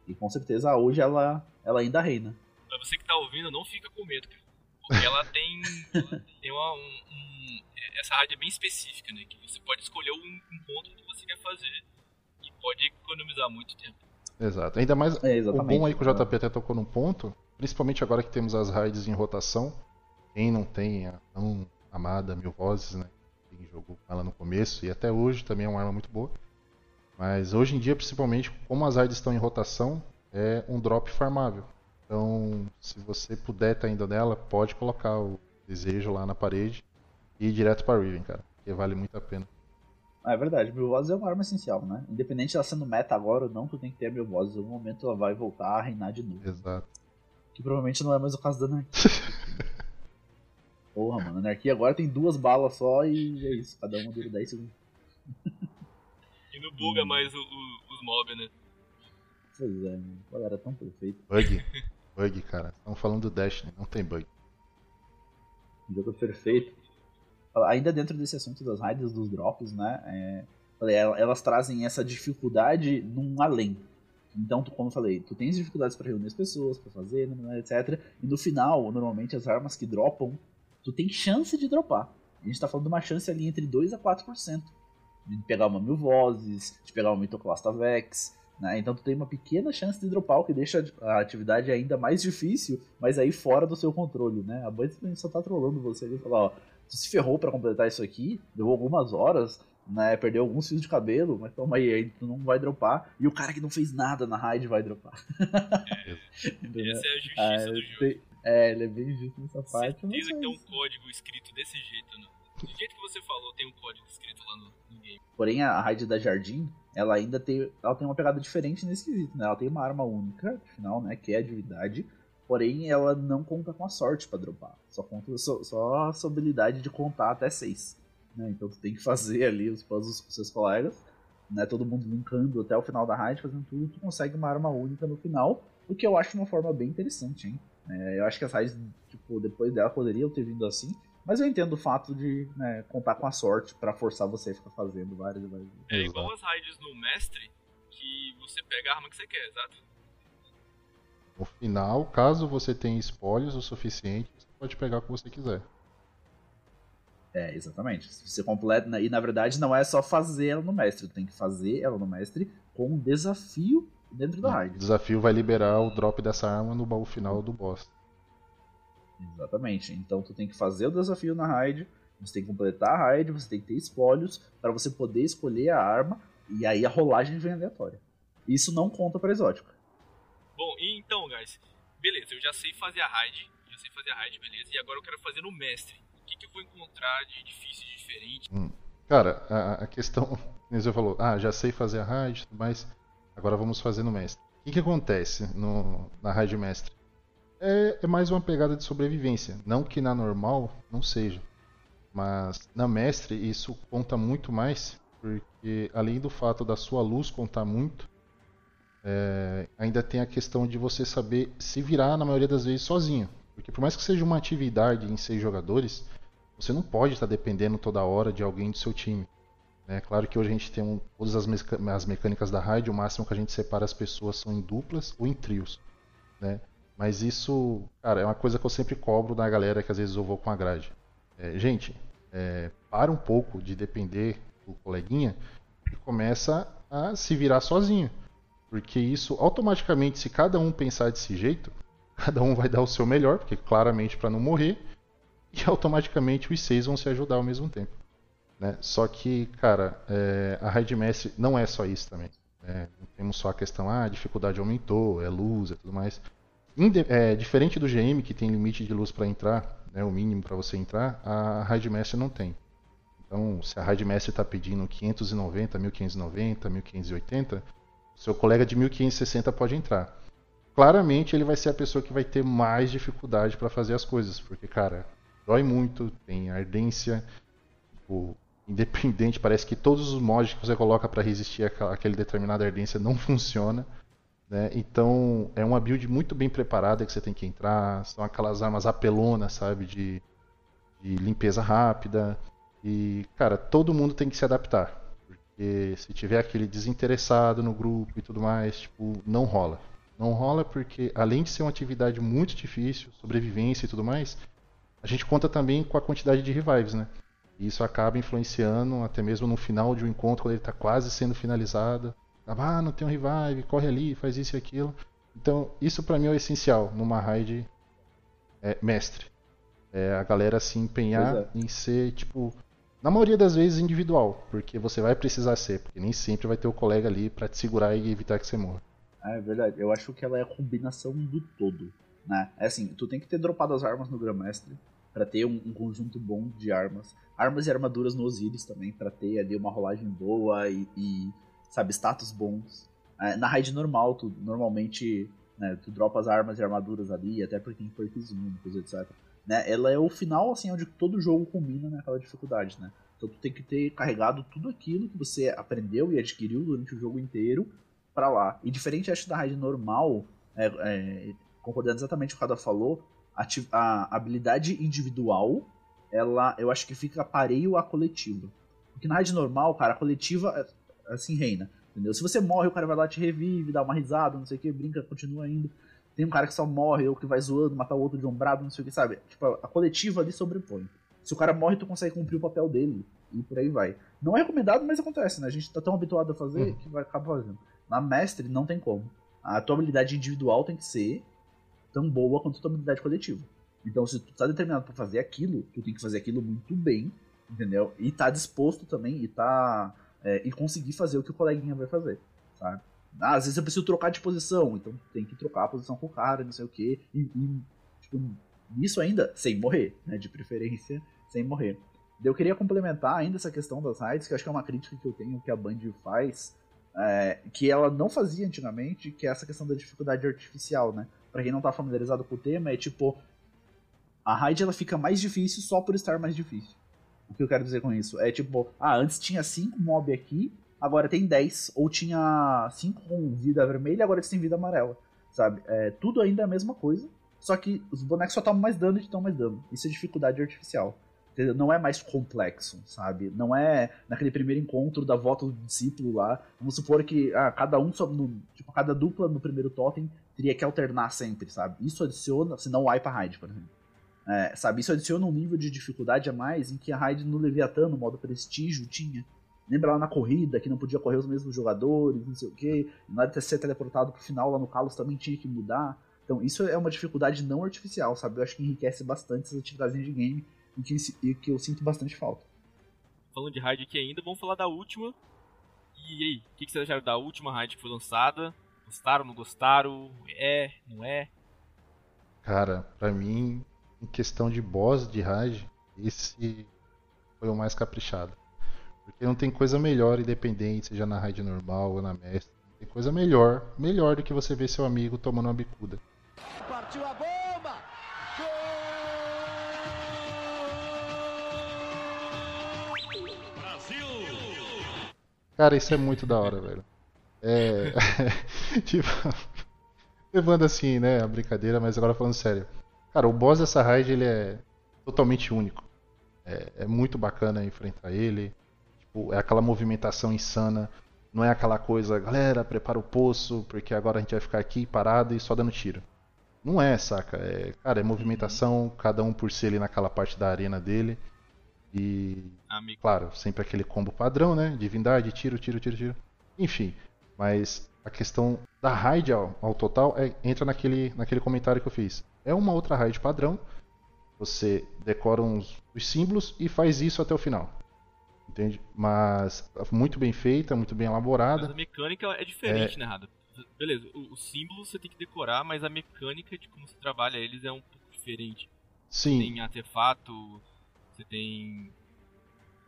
E com certeza hoje ela, ela ainda reina. Pra você que tá ouvindo, não fica com medo, cara. Porque ela tem, ela tem uma, um, um, essa raid é bem específica, né? Que você pode escolher um, ponto que você quer fazer e pode economizar muito tempo. Exato. Ainda mais é, o bom aí que o JP até tocou num ponto, principalmente agora que temos as raids em rotação. Quem não tem a tão amada Mil Vozes, né? Quem jogou ela no começo e até hoje também é uma arma muito boa. Mas hoje em dia, principalmente, como as raids estão em rotação, é um drop farmável. Então, se você puder estar tá indo nela, pode colocar o desejo lá na parede e ir direto para Riven, cara, porque vale muito a pena. Ah, é verdade, mil vozes é uma arma essencial, né? Independente de ela sendo meta agora ou não, tu tem que ter mil vozes. Em algum momento ela vai voltar a reinar de novo. Exato. Que provavelmente não é mais o caso da Anarquia. Porra, mano, a Anarquia agora tem duas balas só e é isso, cada uma dura 10 segundos. e não buga mais o, o, os mobs, né? Pois é, mano. Galera, tão perfeito. Bug. Bug, cara. Estamos falando do Destiny, não tem bug. Jogo perfeito. Ainda dentro desse assunto das raids, dos drops, né? É, elas trazem essa dificuldade num além. Então, tu, como eu falei, tu tens dificuldades para reunir as pessoas, para fazer, né, né, etc. E no final, normalmente, as armas que dropam, tu tem chance de dropar. A gente tá falando de uma chance ali entre 2 a 4%. De pegar uma mil vozes, de pegar uma Mitoclasta Vex, né? Então tu tem uma pequena chance de dropar, o que deixa a atividade ainda mais difícil, mas aí fora do seu controle, né? A Bunny só tá trolando você ali e falar, ó, se ferrou para completar isso aqui, deu algumas horas, né? Perdeu alguns fios de cabelo, mas toma aí, aí tu não vai dropar. E o cara que não fez nada na raid vai dropar. Essa é a justiça ah, do jogo. É, ele é bem justo nessa parte. Certeza que tem um código escrito desse jeito, né? Do jeito que você falou, tem um código escrito lá no, no game. Porém, a raid da Jardim, ela ainda tem, ela tem uma pegada diferente nesse quesito, né? Ela tem uma arma única, afinal, né? Que é a divindade. Porém, ela não conta com a sorte para dropar. Só conta só, só a sua habilidade de contar até 6. Né? Então tu tem que fazer ali os puzzles com seus colegas. Né? Todo mundo linkando até o final da raid, fazendo tudo, tu consegue uma arma única no final. O que eu acho uma forma bem interessante, hein? É, eu acho que as raids, tipo, depois dela poderiam ter vindo assim. Mas eu entendo o fato de né, contar com a sorte para forçar você a ficar fazendo várias e várias É igual as raids no mestre, que você pega a arma que você quer, exato? No final, caso você tenha espólios o suficiente, você pode pegar o que você quiser. É, exatamente. Você completa. E na verdade não é só fazer ela no mestre, tem que fazer ela no mestre com um desafio dentro da raid. O desafio vai liberar o drop dessa arma no baú final do boss. Exatamente. Então tu tem que fazer o desafio na raid, você tem que completar a raid, você tem que ter espólios para você poder escolher a arma e aí a rolagem vem aleatória. Isso não conta para exótico. Bom, então, guys, beleza, eu já sei fazer a raid, já sei fazer a raid, beleza, e agora eu quero fazer no mestre. O que, que eu vou encontrar de difícil e diferente? Hum. Cara, a, a questão, você falou, ah, já sei fazer a raid, mas agora vamos fazer no mestre. O que, que acontece no, na raid mestre? é, é mais uma pegada de sobrevivência. Não que na normal não seja. Mas na mestre isso conta muito mais, porque além do fato da sua luz contar muito, é, ainda tem a questão de você saber se virar na maioria das vezes sozinho. Porque por mais que seja uma atividade em seis jogadores, você não pode estar dependendo toda hora de alguém do seu time. É claro que hoje a gente tem um, todas as, as mecânicas da raid, o máximo que a gente separa as pessoas são em duplas ou em trios. Né? Mas isso, cara, é uma coisa que eu sempre cobro da galera que às vezes eu vou com a grade. É, gente, é, para um pouco de depender do coleguinha e começa a se virar sozinho. Porque isso, automaticamente, se cada um pensar desse jeito, cada um vai dar o seu melhor, porque claramente para não morrer, e automaticamente os seis vão se ajudar ao mesmo tempo. Né? Só que, cara, é, a Raid Mestre não é só isso também. Né? Não temos só a questão, ah, a dificuldade aumentou, é luz e tudo mais. É, diferente do GM, que tem limite de luz para entrar, né, o mínimo para você entrar, a Raid Master não tem. Então, se a Raid Master está pedindo 590, 1590, 1580, seu colega de 1560 pode entrar. Claramente ele vai ser a pessoa que vai ter mais dificuldade para fazer as coisas, porque, cara, dói muito, tem ardência, tipo, independente, parece que todos os mods que você coloca para resistir àquela determinada ardência não funciona. Né? Então é uma build muito bem preparada que você tem que entrar. São aquelas armas apelonas, sabe? De, de limpeza rápida. E, cara, todo mundo tem que se adaptar. Porque se tiver aquele desinteressado no grupo e tudo mais, tipo, não rola. Não rola porque, além de ser uma atividade muito difícil, sobrevivência e tudo mais, a gente conta também com a quantidade de revives, né? E isso acaba influenciando até mesmo no final de um encontro, quando ele está quase sendo finalizado. Ah, não tem um revive, corre ali, faz isso e aquilo. Então, isso para mim é o essencial numa raid é, mestre. É a galera se empenhar é. em ser, tipo, na maioria das vezes individual, porque você vai precisar ser, porque nem sempre vai ter o colega ali para te segurar e evitar que você morra. É verdade. Eu acho que ela é a combinação do todo. Né? É assim, tu tem que ter dropado as armas no Grandmestre para ter um, um, conjunto bom de armas. Armas e armaduras no Osiris também, para ter ali uma rolagem boa e, e sabe, status bons. É, na raid normal, tu normalmente né, tu dropa as armas e armaduras ali, até porque tem perks únicos, etc. Né? Ela é o final, assim, onde todo jogo combina naquela dificuldade, né? Então tu tem que ter carregado tudo aquilo que você aprendeu e adquiriu durante o jogo inteiro para lá. E diferente acho da raid normal, é, é, concordando exatamente o que o falou, a, a, habilidade individual, ela eu acho que fica pareio à coletiva. Porque na raid normal, cara, a coletiva é, assim reina. Entendeu? Se você morre, o cara vai lá te revive, dá uma risada, não sei o que, brinca, continua indo. Tem um cara que só morre, ou que vai zoando, matar o outro de ombrado, não sei o que, sabe? Tipo, a coletiva ali sobrepõe. Se o cara morre, tu consegue cumprir o papel dele. E por aí vai. Não é recomendado, mas acontece, né? A gente tá tão habituado a fazer uhum. que vai acabar fazendo. Na mestre, não tem como. A tua habilidade individual tem que ser tão boa quanto a tua habilidade coletiva. Então, se tu tá determinado para fazer aquilo, tu tem que fazer aquilo muito bem, entendeu? E tá disposto também, e tá. É, e conseguir fazer o que o coleguinha vai fazer, sabe? Ah, às vezes eu preciso trocar de posição, então tem que trocar a posição com o cara, não sei o que. E, e tipo, isso ainda sem morrer, né? De preferência, sem morrer. Eu queria complementar ainda essa questão das raids, que acho que é uma crítica que eu tenho que a Band faz, é, que ela não fazia antigamente, que é essa questão da dificuldade artificial, né? Pra quem não tá familiarizado com o tema, é tipo, a raid ela fica mais difícil só por estar mais difícil. O que eu quero dizer com isso? É tipo, ah, antes tinha 5 mob aqui, agora tem 10. Ou tinha 5 com vida vermelha, agora tem vida amarela. Sabe? É, tudo ainda é a mesma coisa, só que os bonecos só tomam mais dano e tomam mais dano. Isso é dificuldade artificial. Não é mais complexo, sabe? Não é naquele primeiro encontro da volta do discípulo lá. Vamos supor que ah, cada um, no, tipo, cada dupla no primeiro totem teria que alternar sempre, sabe? Isso adiciona, se não wipe a raid, por exemplo. É, sabe, isso adiciona um nível de dificuldade a mais em que a raid no Leviathan, no modo prestígio, tinha. Lembra lá na corrida, que não podia correr os mesmos jogadores, não sei o que. Na hora de ser teleportado pro final lá no Kalos também tinha que mudar. Então isso é uma dificuldade não artificial, sabe? Eu acho que enriquece bastante essas atividades de game e que, e que eu sinto bastante falta. Falando de raid aqui ainda, vamos falar da última. E aí, o que, que vocês acharam da última raid que foi lançada? Gostaram, não gostaram? É, não é? Cara, pra mim, em questão de boss de raid, esse foi o mais caprichado. Porque não tem coisa melhor, independente, seja na raid normal ou na mestre. Tem coisa melhor, melhor do que você ver seu amigo tomando uma bicuda. Partiu a bomba! Cara, isso é muito da hora, velho. É. tipo. Levando assim, né, a brincadeira, mas agora falando sério. Cara, o boss dessa raid ele é totalmente único. É, é muito bacana enfrentar ele. Tipo, é aquela movimentação insana. Não é aquela coisa, galera, prepara o poço, porque agora a gente vai ficar aqui parado e só dando tiro. Não é, saca? É, cara, é movimentação, cada um por si ali naquela parte da arena dele. E. Amigo. Claro, sempre aquele combo padrão, né? Divindade, tiro, tiro, tiro, tiro. Enfim. Mas a questão da raid ao, ao total é, entra naquele, naquele comentário que eu fiz. É uma outra raid padrão. Você decora uns, os símbolos e faz isso até o final. Entende? Mas muito bem feita, muito bem elaborada. Mas a mecânica é diferente, é... né, Rada? Beleza, os símbolos você tem que decorar, mas a mecânica de como você trabalha eles é um pouco diferente. Sim. Você tem artefato, você tem.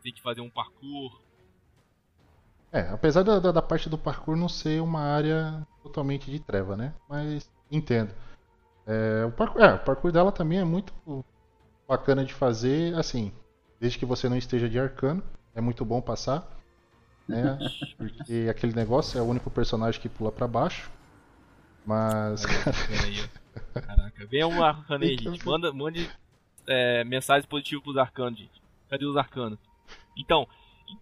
tem que fazer um parkour. É, apesar da, da, da, parte do parkour não ser uma área totalmente de treva, né? Mas entendo. É, o, parkour, é, o parkour dela também é muito bacana de fazer, assim, desde que você não esteja de arcano, é muito bom passar. Né? Porque aquele negócio é o único personagem que pula para baixo. Mas. Caraca, vem um arcano aí, gente. Manda, mande é, mensagens positivas pros arcanos, gente. Cadê os arcanos? Então,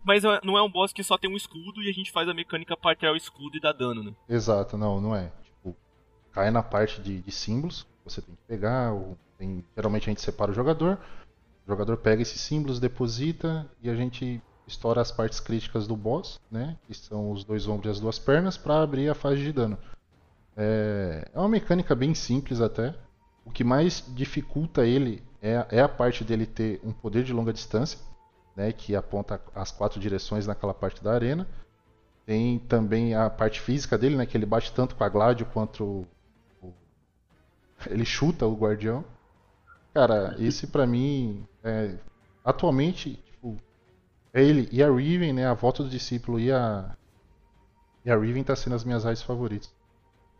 mas é, não é um boss que só tem um escudo e a gente faz a mecânica para tirar o escudo e dar dano, né? Exato, não, não é. Tipo, cai na parte de, de símbolos, você tem que pegar, ou tem, geralmente a gente separa o jogador, o jogador pega esses símbolos, deposita e a gente estoura as partes críticas do boss, né? Que são os dois ombros e as duas pernas, para abrir a fase de dano. É, é uma mecânica bem simples até. O que mais dificulta ele é, é a parte dele ter um poder de longa distância, né, que aponta as quatro direções naquela parte da arena. Tem também a parte física dele, né? Que ele bate tanto com a Gladio quanto o... ele chuta o Guardião. Cara, esse para mim, é... atualmente, tipo, é ele e a Riven, né? A volta do discípulo e a e a Riven tá sendo as minhas raids favoritas.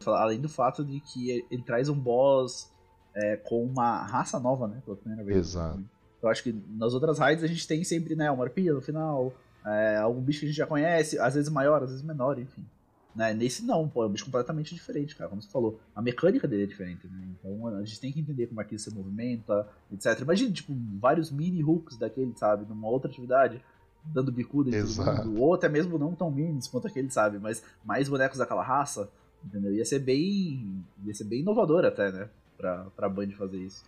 Além do fato de que ele traz um boss é, com uma raça nova, né? Pela primeira vez. Exato. Eu acho que nas outras raids a gente tem sempre, né, uma arpia no final, é, algum bicho que a gente já conhece, às vezes maior, às vezes menor, enfim. Né? Nesse não, pô, é um bicho completamente diferente, cara, como você falou. A mecânica dele é diferente, né? Então a gente tem que entender como é que ele se movimenta, etc. Imagina, tipo, vários mini hooks daquele, sabe, numa outra atividade, dando bicuda em Exato. todo mundo. Ou até mesmo não tão minis quanto aquele, sabe, mas mais bonecos daquela raça, entendeu? Ia ser bem. ia ser bem inovador até, né? Pra, pra Band fazer isso.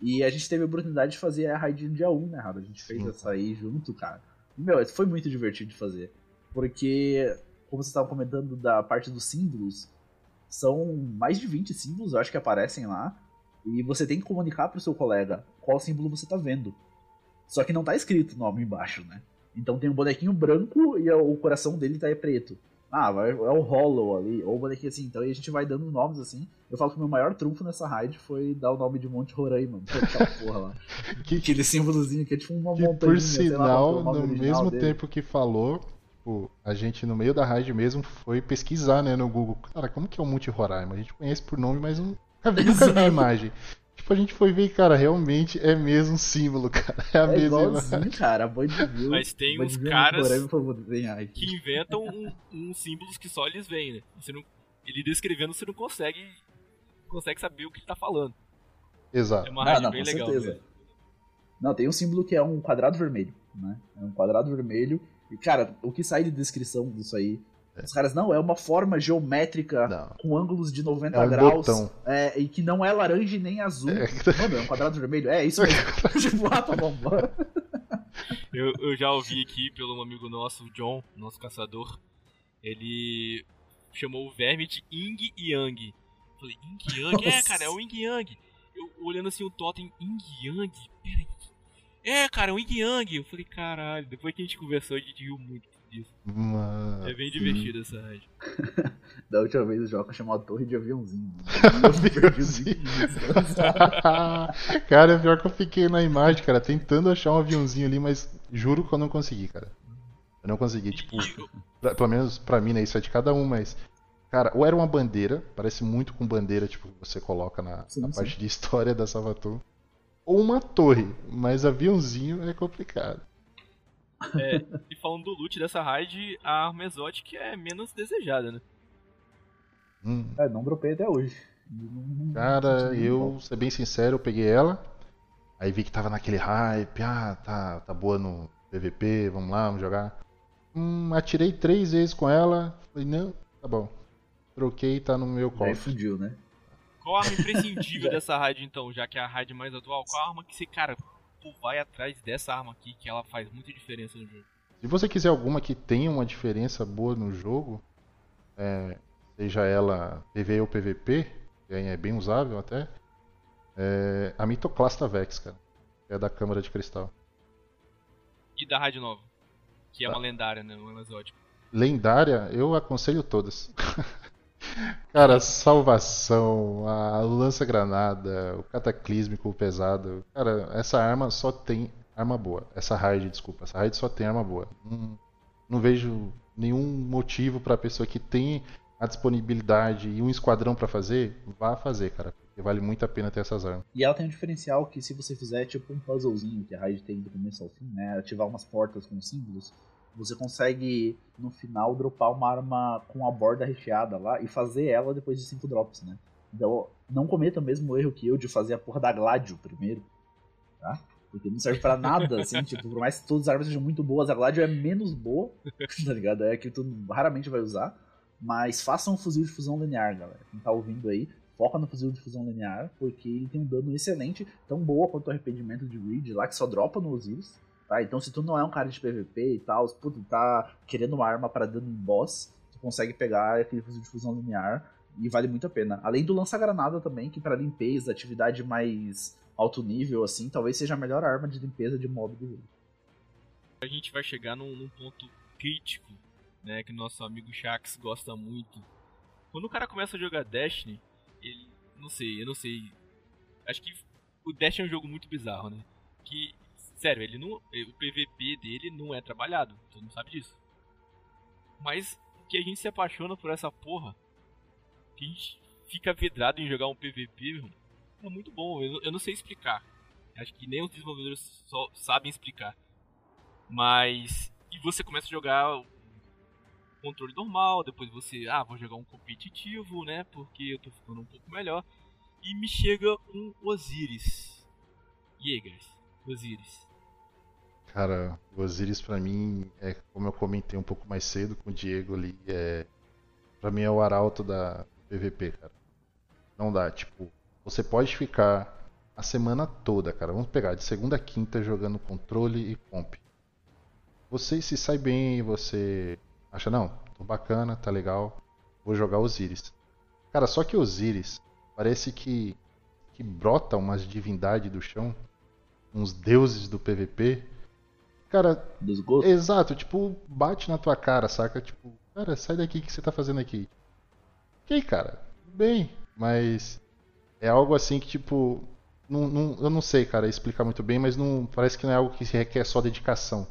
E a gente teve a oportunidade de fazer a raid no dia 1, né, Rado? A gente fez Sim. essa aí junto, cara. E, meu, foi muito divertido de fazer. Porque, como vocês estavam comentando da parte dos símbolos, são mais de 20 símbolos, eu acho que aparecem lá. E você tem que comunicar pro seu colega qual símbolo você tá vendo. Só que não tá escrito o nome embaixo, né? Então tem um bonequinho branco e o coração dele tá preto. Ah, é o Hollow ali, ou o bonequinho assim. Então aí a gente vai dando nomes assim. Eu falo que o meu maior trunfo nessa raid foi dar o nome de Monte Roraima, é aquela porra lá. Que, Aquele símbolozinho que é tipo uma montanha. por sinal, no mesmo tempo que falou, tipo, a gente no meio da raid mesmo foi pesquisar, né, no Google. Cara, como que é o Monte Roraima? A gente conhece por nome, mas nunca vi, nunca vi a imagem. Tipo, a gente foi ver, cara, realmente é mesmo um símbolo, cara. É a É mesma imagem. cara. Mas tem uns caras que inventam um, uns símbolos que só eles veem, né? Você não, ele descrevendo, você não consegue consegue saber o que ele tá falando. Exato. É uma Ah, rádio não, bem com legal. certeza. Não, tem um símbolo que é um quadrado vermelho, né? É um quadrado vermelho. E, cara, o que sai de descrição disso aí? Os caras, não, é uma forma geométrica Não. com ângulos de 90 É um graus. botão. é, e que não é laranja nem azul. É. Mano, é um quadrado vermelho. É isso mesmo. tipo, ah, tá bom. Eu, eu já ouvi aqui pelo um amigo nosso, o John, nosso caçador. Ele chamou o verme de Ying Yang. Eu Falei, Ying Yang? É, Nossa. cara, é o Ying Yang. Eu olhando assim o totem, Ying Yang? Peraí. É, cara, é o Ying Yang. Eu falei, caralho. Depois que a gente conversou, a gente riu muito disso. Mano. É bem divertido essa rádio. Da última vez o Joca chamou a torre de aviãozinho. Cara, pior que eu fiquei na imagem, cara, tentando achar um aviãozinho ali, mas juro que eu não consegui, cara. Eu não consegui, tipo, pra- pelo menos pra mim, né? Isso é de cada um, mas. Cara, ou era uma bandeira, parece muito com bandeira, tipo, que você coloca na, Sim, na sim. parte de história da Salvatore. Ou uma torre, mas aviãozinho é complicado. É, e falando do loot dessa raid, a arma exótica é menos desejada, né? Hum. É, não dropei até hoje. Cara, eu, ser bem sincero, eu peguei ela. Aí vi que tava naquele hype, ah, tá, tá boa no PVP, vamos lá, vamos jogar. Hum, atirei três vezes com ela. Falei, não, tá bom. Troquei, tá no meu Aí cofre. fudiu, né? Qual a arma imprescindível dessa raid então, já que é a raid mais atual? Qual a arma que você, cara, tu vai atrás dessa arma aqui que ela faz muita diferença no jogo? Se você quiser alguma que tenha uma diferença boa no jogo, é, seja ela PV ou PVP, que aí é bem usável até, é a Mitoclasta Vex, cara. que É da Câmara de Cristal. E da raid nova? Que é Tá. uma lendária, né? Uma exótica. Lendária, eu aconselho todas. Cara, salvação, a lança-granada, o cataclísmico pesado. Cara, essa arma só tem arma boa. Essa raid, desculpa, essa raid só tem arma boa. Não, não vejo nenhum motivo pra pessoa que tem a disponibilidade e um esquadrão pra fazer, vá fazer, cara. Porque vale muito a pena ter essas armas. E ela tem um diferencial que se você fizer tipo um puzzlezinho que a raid tem do começo ao fim, né? Ativar umas portas com símbolos, você consegue no final dropar uma arma com a borda recheada lá e fazer ela depois de 5 drops, né? Então não cometa o mesmo erro que eu de fazer a porra da Gladio primeiro, tá? Porque não serve pra nada, assim, tipo, por mais que todas as armas sejam muito boas, a Gladio é menos boa, tá ligado? É que tu raramente vai usar. Mas faça um fuzil de fusão linear, galera. Quem tá ouvindo aí, foca no fuzil de fusão linear, porque ele tem um dano excelente, tão boa quanto o arrependimento de Reed lá, que só dropa no Osiris. Tá? Então se tu não é um cara de PVP e tal, se tu tá querendo uma arma para dano em boss, tu consegue pegar aquele fuzil de fusão linear e vale muito a pena. Além do lança-granada também, que para limpeza, atividade mais alto nível, assim, talvez seja a melhor arma de limpeza de mob do jogo. A gente vai chegar num, num ponto crítico né, que nosso amigo Shax gosta muito. Quando o cara começa a jogar Destiny, ele, não sei, eu não sei. Acho que o Destiny é um jogo muito bizarro, né? Que, sério, ele não, o PVP dele não é trabalhado, todo mundo sabe disso. Mas que a gente se apaixona por essa porra, que a gente fica vidrado em jogar um PVP, é muito bom. Eu, eu não sei explicar. Acho que nem os desenvolvedores só sabem explicar. Mas. E você começa a jogar controle normal, depois você, ah, vou jogar um competitivo, né? Porque eu tô ficando um pouco melhor. E me chega um Osiris. E aí, guys? Osiris. Cara, o Osiris pra mim é como eu comentei um pouco mais cedo com o Diego ali, é para mim é o arauto da PVP, cara. Não dá, tipo, você pode ficar a semana toda, cara. Vamos pegar de segunda a quinta jogando controle e comp. Você se sai bem, você acha, não, tô bacana, tá legal, vou jogar Osiris. Cara, só que Osiris parece que, que brota umas divindades do chão, uns deuses do PVP. Cara, exato, tipo, bate na tua cara, saca? Tipo, cara, sai daqui, o que você tá fazendo aqui? Ok, cara, bem, mas é algo assim que, tipo, não, não, eu não sei, cara, explicar muito bem, mas não parece que não é algo que requer só dedicação.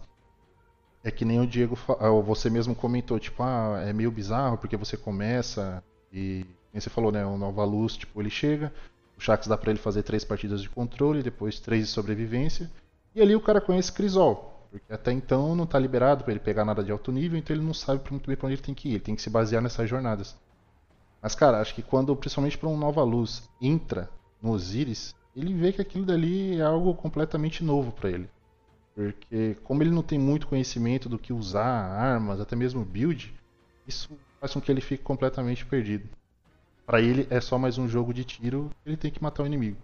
É que nem o Diego, ah, você mesmo comentou, tipo, ah, é meio bizarro porque você começa e, como você falou, né, o Nova Luz, tipo, ele chega, o Shax dá pra ele fazer três partidas de controle, depois três de sobrevivência, e ali o cara conhece Crisol, porque até então não tá liberado para ele pegar nada de alto nível, então ele não sabe muito bem pra onde ele tem que ir, ele tem que se basear nessas jornadas. Mas, cara, acho que quando, principalmente para um Nova Luz, entra no Osiris, ele vê que aquilo dali é algo completamente novo para ele. Porque como ele não tem muito conhecimento do que usar armas, até mesmo build, isso faz com que ele fique completamente perdido. Para ele é só mais um jogo de tiro, ele tem que matar o inimigo,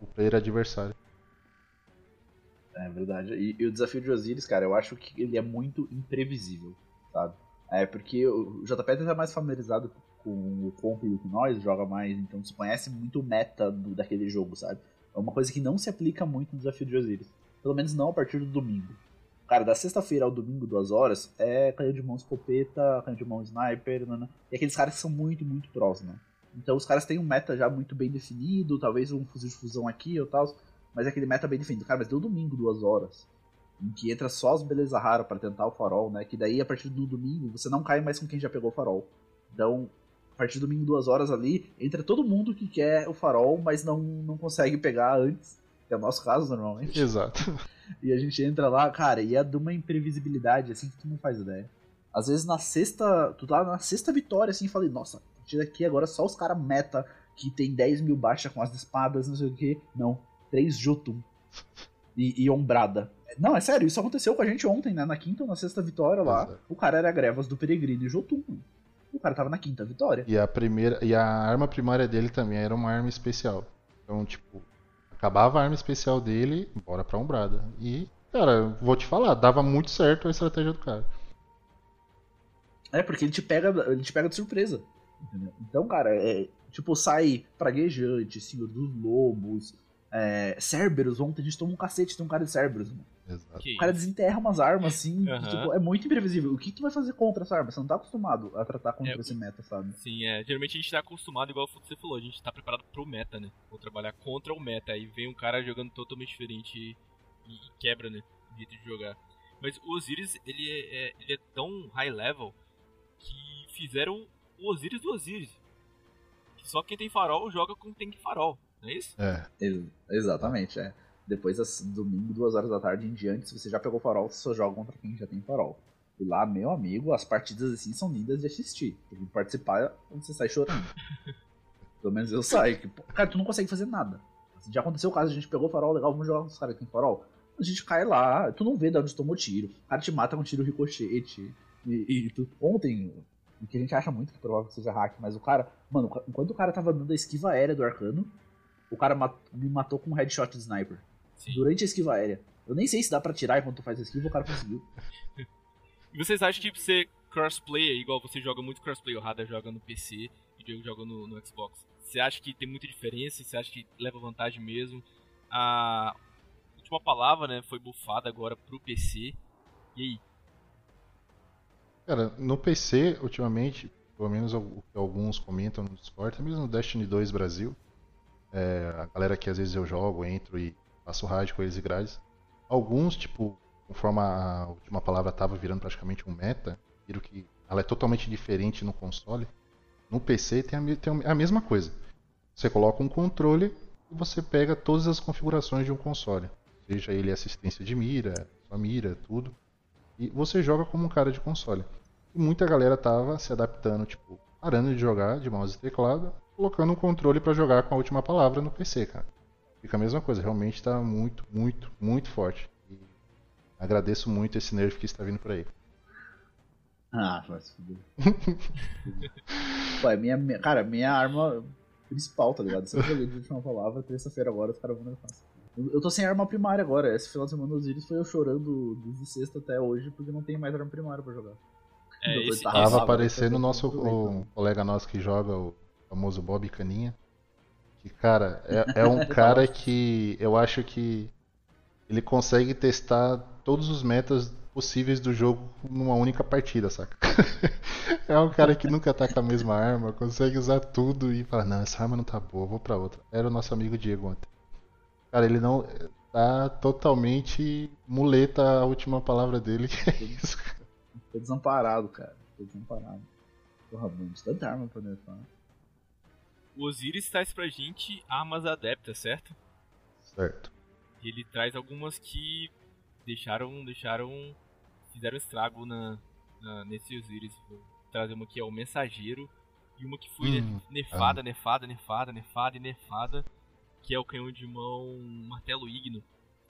o player adversário. É verdade. E, e, o desafio de Osiris, cara, eu acho que ele é muito imprevisível, sabe? É porque o JP tá mais familiarizado com o comp do que nós, joga mais, então desconhece muito o meta do, daquele jogo, sabe? É uma coisa que não se aplica muito no desafio de Osiris. Pelo menos não a partir do domingo. Cara, da sexta-feira ao domingo, duas horas, é canhão de mão escopeta, canhão de mão sniper, né? E aqueles caras que são muito, muito prós, né? Então os caras têm um meta já muito bem definido, talvez um fuzil de fusão aqui ou tal, mas é aquele meta bem definido. Cara, mas deu domingo, duas horas, em que entra só os beleza rara para tentar o farol, né? Que daí a partir do domingo você não cai mais com quem já pegou o farol. Então a partir do domingo, duas horas ali, entra todo mundo que quer o farol, mas não, não consegue pegar antes. Que é o nosso caso, normalmente. Exato. E a gente entra lá, cara, e é de uma imprevisibilidade, assim, que tu não faz ideia. Às vezes na sexta, tu tá na sexta vitória, assim, e falei, nossa, a partir daqui agora só os caras meta que tem 10 mil baixa com as espadas, não sei o que. Não, 3 Jotun. E, e ombrada. Não, é sério, isso aconteceu com a gente ontem, né? Na quinta ou na sexta vitória lá. Exato. O cara era Grevas do Peregrino e Jotun. Mano o cara tava na quinta vitória. E a primeira e a arma primária dele também era uma arma especial. Então, tipo, acabava a arma especial dele, bora pra Umbrada. E, cara, vou te falar, dava muito certo a estratégia do cara. É, porque ele te pega, ele te pega de surpresa. Entendeu? Então, cara, é, tipo, sai praguejante, Senhor dos Lobos, é, Cerberus, ontem a gente tomou um cacete, tem um cara de Cerberus, mano. Exato. O cara desenterra umas armas assim, uhum. que, tipo, é muito imprevisível. O que, que tu vai fazer contra essa arma? Você não tá acostumado a tratar contra é, esse meta, sabe? Sim, é. Geralmente a gente tá acostumado, igual você falou, a gente tá preparado pro meta, né? Vou trabalhar contra o meta. Aí vem um cara jogando totalmente diferente e, e quebra, né? O jeito de jogar. Mas o Osiris, ele é, é, ele é tão high level que fizeram o Osiris do Osiris. Que só quem tem farol joga com quem tem farol, não é isso? É. Ex exatamente, é. Depois, das, domingo, duas horas da tarde em diante, se você já pegou farol, você só joga contra quem já tem farol. E lá, meu amigo, as partidas assim são lindas de assistir. Porque participar você sai chorando. Pelo menos eu saio. Que, cara, tu não consegue fazer nada. Já aconteceu o caso, a gente pegou farol, legal, vamos jogar com os caras que tem farol. A gente cai lá, tu não vê de onde tomou tiro. O cara te mata com tiro ricochete. E, e tu, ontem, o que a gente acha muito que provável que seja hack, mas o cara, mano, enquanto o cara tava dando a esquiva aérea do arcano, o cara mat, me matou com um headshot de sniper. Sim. durante a esquiva aérea. Eu nem sei se dá pra tirar enquanto tu faz a esquiva, o cara conseguiu. e vocês acham que ser crossplay, igual você joga muito crossplay, o Rada joga no PC e o Diego joga no, no Xbox. Você acha que tem muita diferença? Você acha que leva vantagem mesmo? A última palavra, né, foi bufada agora pro PC. E aí? Cara, no PC, ultimamente, pelo menos o que alguns comentam no Discord, mesmo no Destiny 2 Brasil, é, a galera que às vezes eu jogo, entro e faço rádio com eles e grades, alguns, tipo, conforme a última palavra estava virando praticamente um meta, viram que ela é totalmente diferente no console. No PC tem a, tem a mesma coisa. Você coloca um controle e você pega todas as configurações de um console. Seja ele assistência de mira, sua mira, tudo. E você joga como um cara de console. E muita galera tava se adaptando, tipo, parando de jogar de mouse e teclado, colocando um controle para jogar com a última palavra no PC, cara. Fica a mesma coisa, realmente tá muito, muito, muito forte. E agradeço muito esse nerf que está vindo por aí. Ah, vai se fuder. Pô, minha, minha, cara, minha arma principal, tá ligado? Se eu joguei de última palavra, terça-feira agora os caras vão nerfar. Eu tô sem arma primária agora. Esse final de semana dos Osiris foi eu chorando desde sexta até hoje porque não tem mais arma primária pra jogar. É, esse, tava aparecendo o nosso o colega nosso que joga, o famoso Bob Caninha. Que, cara, é, é um cara que eu acho que ele consegue testar todos os metas possíveis do jogo numa única partida, saca? é um cara que nunca tá com a mesma arma, consegue usar tudo e fala, não, essa arma não tá boa, vou pra outra. Era o nosso amigo Diego ontem. Cara, ele não. Tá totalmente muleta a última palavra dele, que é isso, cara. Tô desamparado, cara. Tô desamparado. Porra, mano, tanta arma pra nerfar. O Osiris traz pra gente armas adeptas, certo? Certo. E ele traz algumas que deixaram. deixaram. fizeram estrago na, na nesse Osiris. Vou trazer uma que é o Mensageiro. E uma que foi hum, nerfada, ah. nerfada, nerfada, nerfada e nerfada que é o canhão de mão martelo ígneo.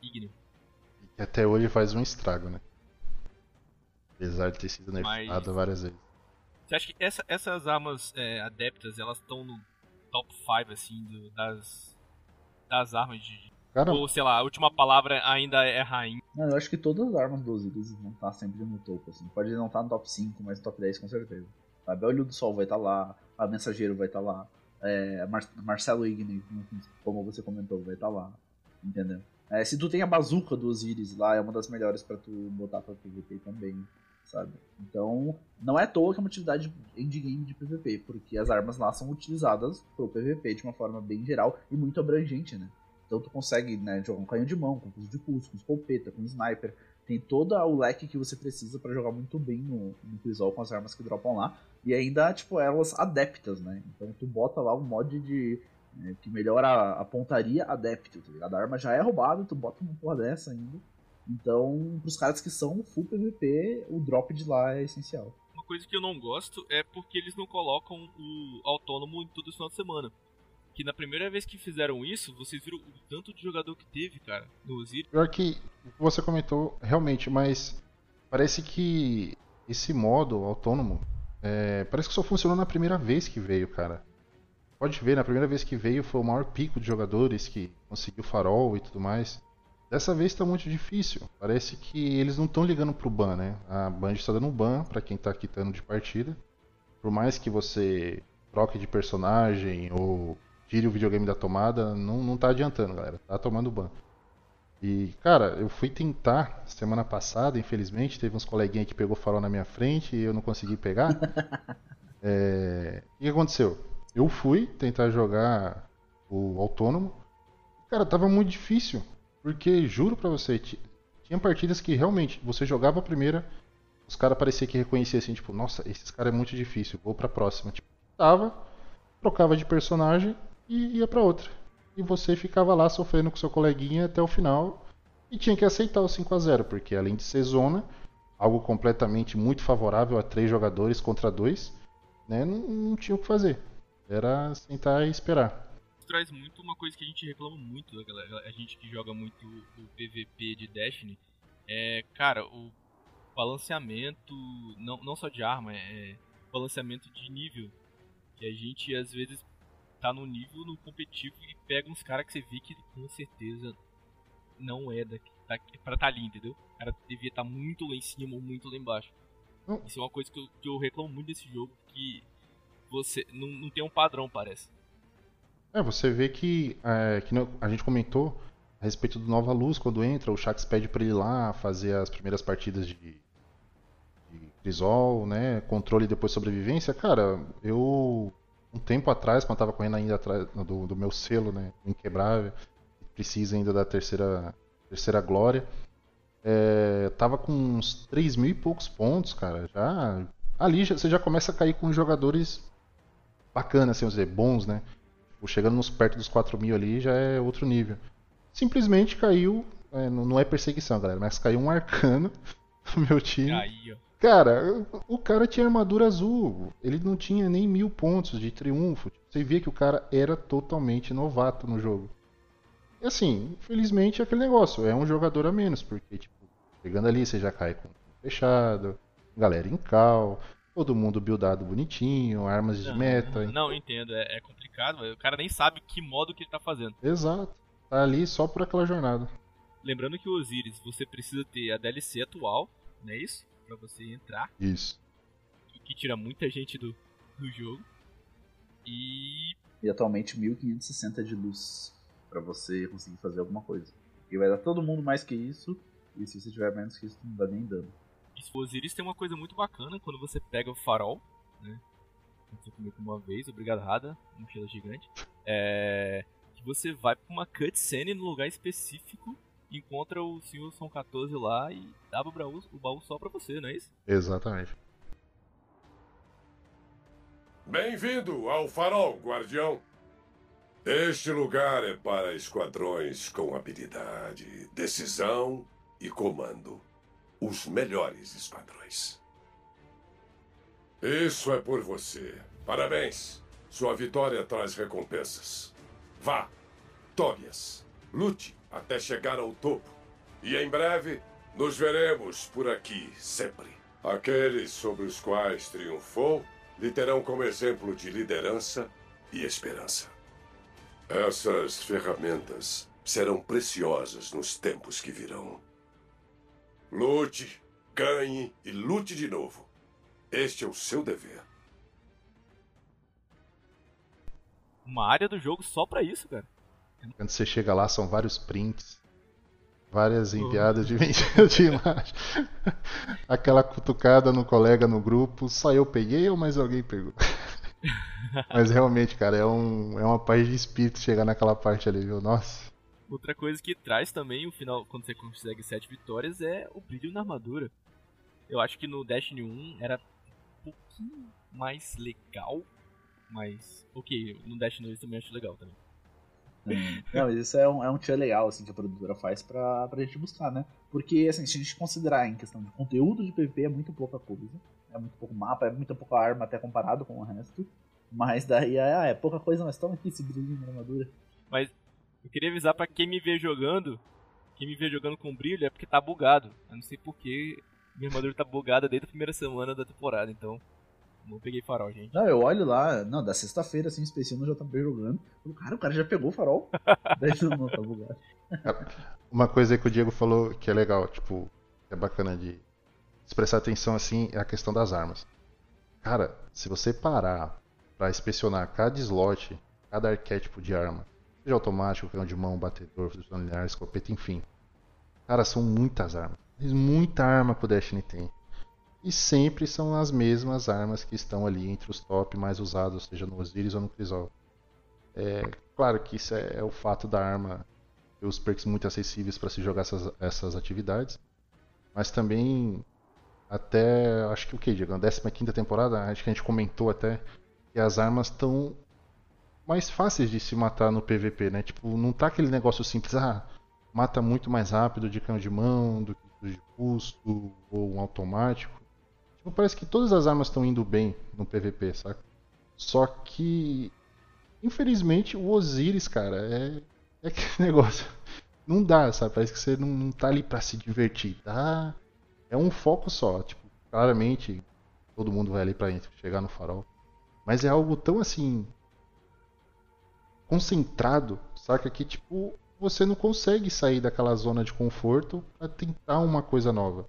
ígneo. E até hoje faz um estrago, né? Apesar de ter sido nerfado Mas... várias vezes. Você acha que essa, essas armas é, adeptas, elas estão no top 5, assim, do, das, das armas de... Cara... Ou, sei lá, a última palavra ainda é rainha. Não, eu acho que todas as armas do Osiris vão estar sempre no topo, assim. Pode não estar no top 5, mas no top 10 com certeza. Sabe? O Olho do Sol vai estar lá, a Mensageiro vai estar lá, é, Mar Marcelo Igni, como você comentou, vai estar tá lá. Entendeu? É, se tu tem a bazuca do Osiris lá, é uma das melhores para tu botar pra PVP também, sabe? Então, não é à toa que é uma atividade endgame de PVP, porque as armas lá são utilizadas pro PVP de uma forma bem geral e muito abrangente, né? Então tu consegue né, jogar um canhão de mão, com de pulso, com escopeta, com sniper. Tem todo o leque que você precisa para jogar muito bem no, no Crisol com as armas que dropam lá. E ainda, tipo, elas adeptas, né? Então tu bota lá um mod de. Né, que melhora a, a pontaria adepto, tá ligado? A arma já é roubada, tu bota uma porra dessa ainda. Então, pros caras que são full PVP, o drop de lá é essencial. Uma coisa que eu não gosto é porque eles não colocam o autônomo em todo o final de semana que na primeira vez que fizeram isso, vocês viram o tanto de jogador que teve, cara, no Osiris. Pior que você comentou, realmente, mas parece que esse modo autônomo é, parece que só funcionou na primeira vez que veio, cara. Pode ver, na primeira vez que veio foi o maior pico de jogadores que conseguiu farol e tudo mais. Dessa vez está muito difícil. Parece que eles não estão ligando pro ban, né? A Band está dando um ban para quem está quitando de partida. Por mais que você troque de personagem ou tire o videogame da tomada, não, não tá adiantando, galera. Tá tomando ban. E, cara, eu fui tentar semana passada, infelizmente, teve uns coleguinhas que pegou farol na minha frente e eu não consegui pegar. é... O que aconteceu? Eu fui tentar jogar o autônomo. Cara, tava muito difícil. Porque, juro pra você, tinha partidas que realmente você jogava a primeira, os caras pareciam que reconheciam assim, tipo, nossa, esse cara é muito difícil, vou pra próxima. Tipo, tava, trocava de personagem, e ia para outra. E você ficava lá sofrendo com seu coleguinha até o final e tinha que aceitar o 5 a 0 porque além de ser zona, algo completamente muito favorável a três jogadores contra dois, né, não, não tinha o que fazer. Era sentar e esperar. Traz muito uma coisa que a gente reclama muito, a gente que joga muito o PVP de Destiny, é, cara, o balanceamento, não, não só de arma, é balanceamento de nível. Que a gente às vezes tá no nível no competitivo e pega uns caras que você vê que com certeza não é daqui, tá, pra estar tá ali, entendeu? O cara devia estar tá muito lá em cima ou muito lá embaixo. Isso é uma coisa que eu, que eu reclamo muito desse jogo, que você não, não tem um padrão, parece. É, você vê que, é, que a gente comentou a respeito do Nova Luz, quando entra, o Shax pede pra ele ir lá fazer as primeiras partidas de, de Crisol, né? Controle e depois sobrevivência. Cara, eu um tempo atrás, quando eu tava correndo ainda atrás do, do meu selo, né? Inquebrável, precisa ainda da terceira, terceira glória. É, tava com uns 3 mil e poucos pontos, cara. Já ali já, você já começa a cair com jogadores bacanas, assim, dizer, bons, né? Tipo, chegando nos perto dos 4 mil ali já é outro nível. Simplesmente caiu, é, não é perseguição, galera, mas caiu um arcano no meu time. Ó. Cara, o cara tinha armadura azul. Ele não tinha nem mil pontos de triunfo. Você via que o cara era totalmente novato no jogo. E assim, infelizmente é aquele negócio. É um jogador a menos. Porque, tipo, chegando ali você já cai com fechado, galera em cal, todo mundo buildado bonitinho, armas de meta. Não, não entendo. É, é complicado. O cara nem sabe que modo que ele tá fazendo. Exato. Tá ali só por aquela jornada. Lembrando que o Osiris, você precisa ter a DLC atual, não é isso? para você entrar. Isso. Que, que tira muita gente do, do jogo. E. E atualmente 1560 de luz para você conseguir fazer alguma coisa. E vai dar todo mundo mais que isso, e se você tiver menos que isso, não dá nem dano. E o Osiris tem uma coisa muito bacana quando você pega o farol, né? Aconteceu comigo uma vez, obrigado Rada, mochila gigante. É. Que você vai pra uma cutscene no lugar específico encontra o senhor São 14 lá e dá o baú, o baú só pra você, não é isso? Exatamente. Bem-vindo ao Farol, Guardião. Este lugar é para esquadrões com habilidade, decisão e comando. Os melhores esquadrões. Isso é por você. Parabéns. Sua vitória traz recompensas. Vá, Tobias. Lute até chegar ao topo. E em breve nos veremos por aqui sempre. Aqueles sobre os quais triunfou lhe terão como exemplo de liderança e esperança. Essas ferramentas serão preciosas nos tempos que virão. Lute, ganhe e lute de novo. Este é o seu dever. Uma área do jogo só para isso, cara. Quando você chega lá, são vários prints, várias enviadas de, de imagem. Aquela cutucada no colega no grupo, só eu peguei ou mais alguém pegou? Mas realmente, cara, é, um, é uma paz de espírito chegar naquela parte ali, viu? Nossa. Outra coisa que traz também o final, quando você consegue 7 vitórias, é o brilho na armadura. Eu acho que no Destiny 1 era pouquinho mais legal, mas ok, no Destiny 2 também acho legal também. Não, mas isso é um, é um tier legal assim, que a produtora faz pra, pra gente buscar, né? Porque, assim, se a gente considerar em questão de conteúdo de PvP, é muito pouca coisa. É muito pouco mapa, é muito pouca arma até comparado com o resto. Mas daí é, ah, é pouca coisa, mas toma aqui esse brilho na armadura. Mas eu queria avisar pra quem me vê jogando, quem me vê jogando com brilho é porque tá bugado. Eu não sei porquê minha armadura tá bugada desde a primeira semana da temporada, então não peguei farol, gente. Não, eu olho lá, não, da sexta-feira, assim, especial no JP jogando. Cara, o cara já pegou o farol. Daí não, tá bugado. Uma coisa que o Diego falou que é legal, tipo, é bacana de prestar atenção assim, é a questão das armas. Cara, se você parar para inspecionar cada slot, cada arquétipo de arma, seja automático, canhão de mão, batedor, fuzil linear, escopeta, enfim. Cara, são muitas armas. Muita arma que o Destiny tem. E sempre são as mesmas armas que estão ali entre os top mais usados, seja no Osiris ou no Crisol. É, claro que isso é, é, o fato da arma ter os perks muito acessíveis para se jogar essas, essas atividades. Mas também, até acho que o que, Diego? Na 15 temporada, acho que a gente comentou até que as armas estão mais fáceis de se matar no PVP, né? Tipo, não tá aquele negócio simples, ah, mata muito mais rápido de canhão de mão do que de custo ou um automático. Tipo, parece que todas as armas estão indo bem no PVP, saca? Só que. Infelizmente, o Osiris, cara, é. É aquele negócio. Não dá, sabe? Parece que você não, não tá ali pra se divertir, tá? É um foco só. Tipo, claramente, todo mundo vai ali pra chegar no farol. Mas é algo tão assim. concentrado, saca? Que, tipo, você não consegue sair daquela zona de conforto pra tentar uma coisa nova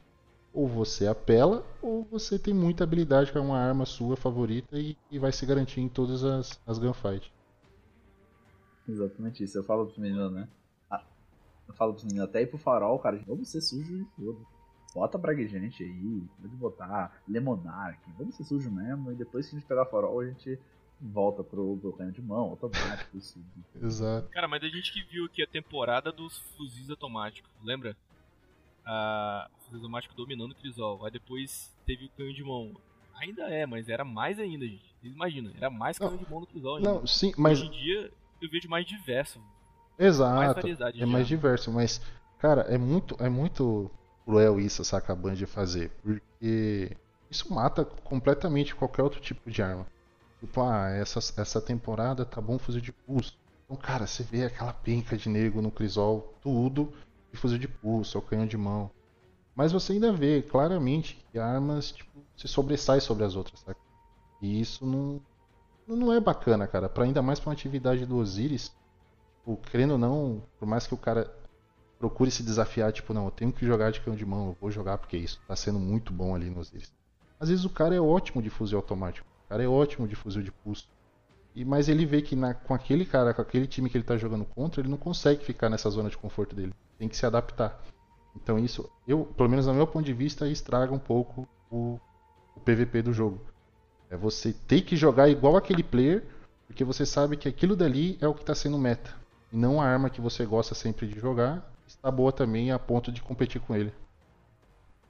ou você apela, ou você tem muita habilidade com uma arma sua favorita e, e vai se garantir em todas as, as gunfights. Exatamente isso. Eu falo pros meninos, né? Ah, eu falo pros meninos, até ir pro farol, cara, ou você sujo e foda. bota braguejante aí, pode botar Lemonark, vamos ser sujo mesmo, e depois que a gente pegar farol, a gente volta pro, pro canhão de mão, automático. Isso, Exato. Cara, mas a gente que viu aqui a temporada dos fuzis automáticos, lembra? O fuzil automático dominando o Crisol, aí depois teve o canhão de mão. Ainda é, mas era mais ainda, gente. Vocês imaginam, era mais canhão de mão no Crisol ainda. Não, sim, mas. Hoje em dia eu vejo mais diverso. Exato. mais variedade é já. mais diverso, mas, cara, é muito, é muito cruel isso, saca a Band fazer, porque isso mata completamente qualquer outro tipo de arma. Tipo, ah, essa, essa temporada tá bom fuzil de pulso. Então, cara, você vê aquela penca de nego no Crisol, tudo fuzil de pulso, ou canhão de mão. Mas você ainda vê claramente que armas tipo, se sobressaem sobre as outras, saca? E isso não, não é bacana, cara. Pra, ainda mais pra uma atividade do Osiris, tipo, querendo ou não, por mais que o cara procure se desafiar, tipo, não, eu tenho que jogar de canhão de mão, eu vou jogar porque isso tá sendo muito bom ali no Osiris. Às vezes o cara é ótimo de fuzil automático, o cara é ótimo de fuzil de pulso. E, mas ele vê que na- com aquele cara, com aquele time que ele tá jogando contra, ele não consegue ficar nessa zona de conforto dele. Tem que se adaptar. Então isso, eu, pelo menos no meu ponto de vista, estraga um pouco o, o PVP do jogo. É você ter que jogar igual aquele player, porque você sabe que aquilo dali é o que está sendo meta. E não a arma que você gosta sempre de jogar está boa também a ponto de competir com ele.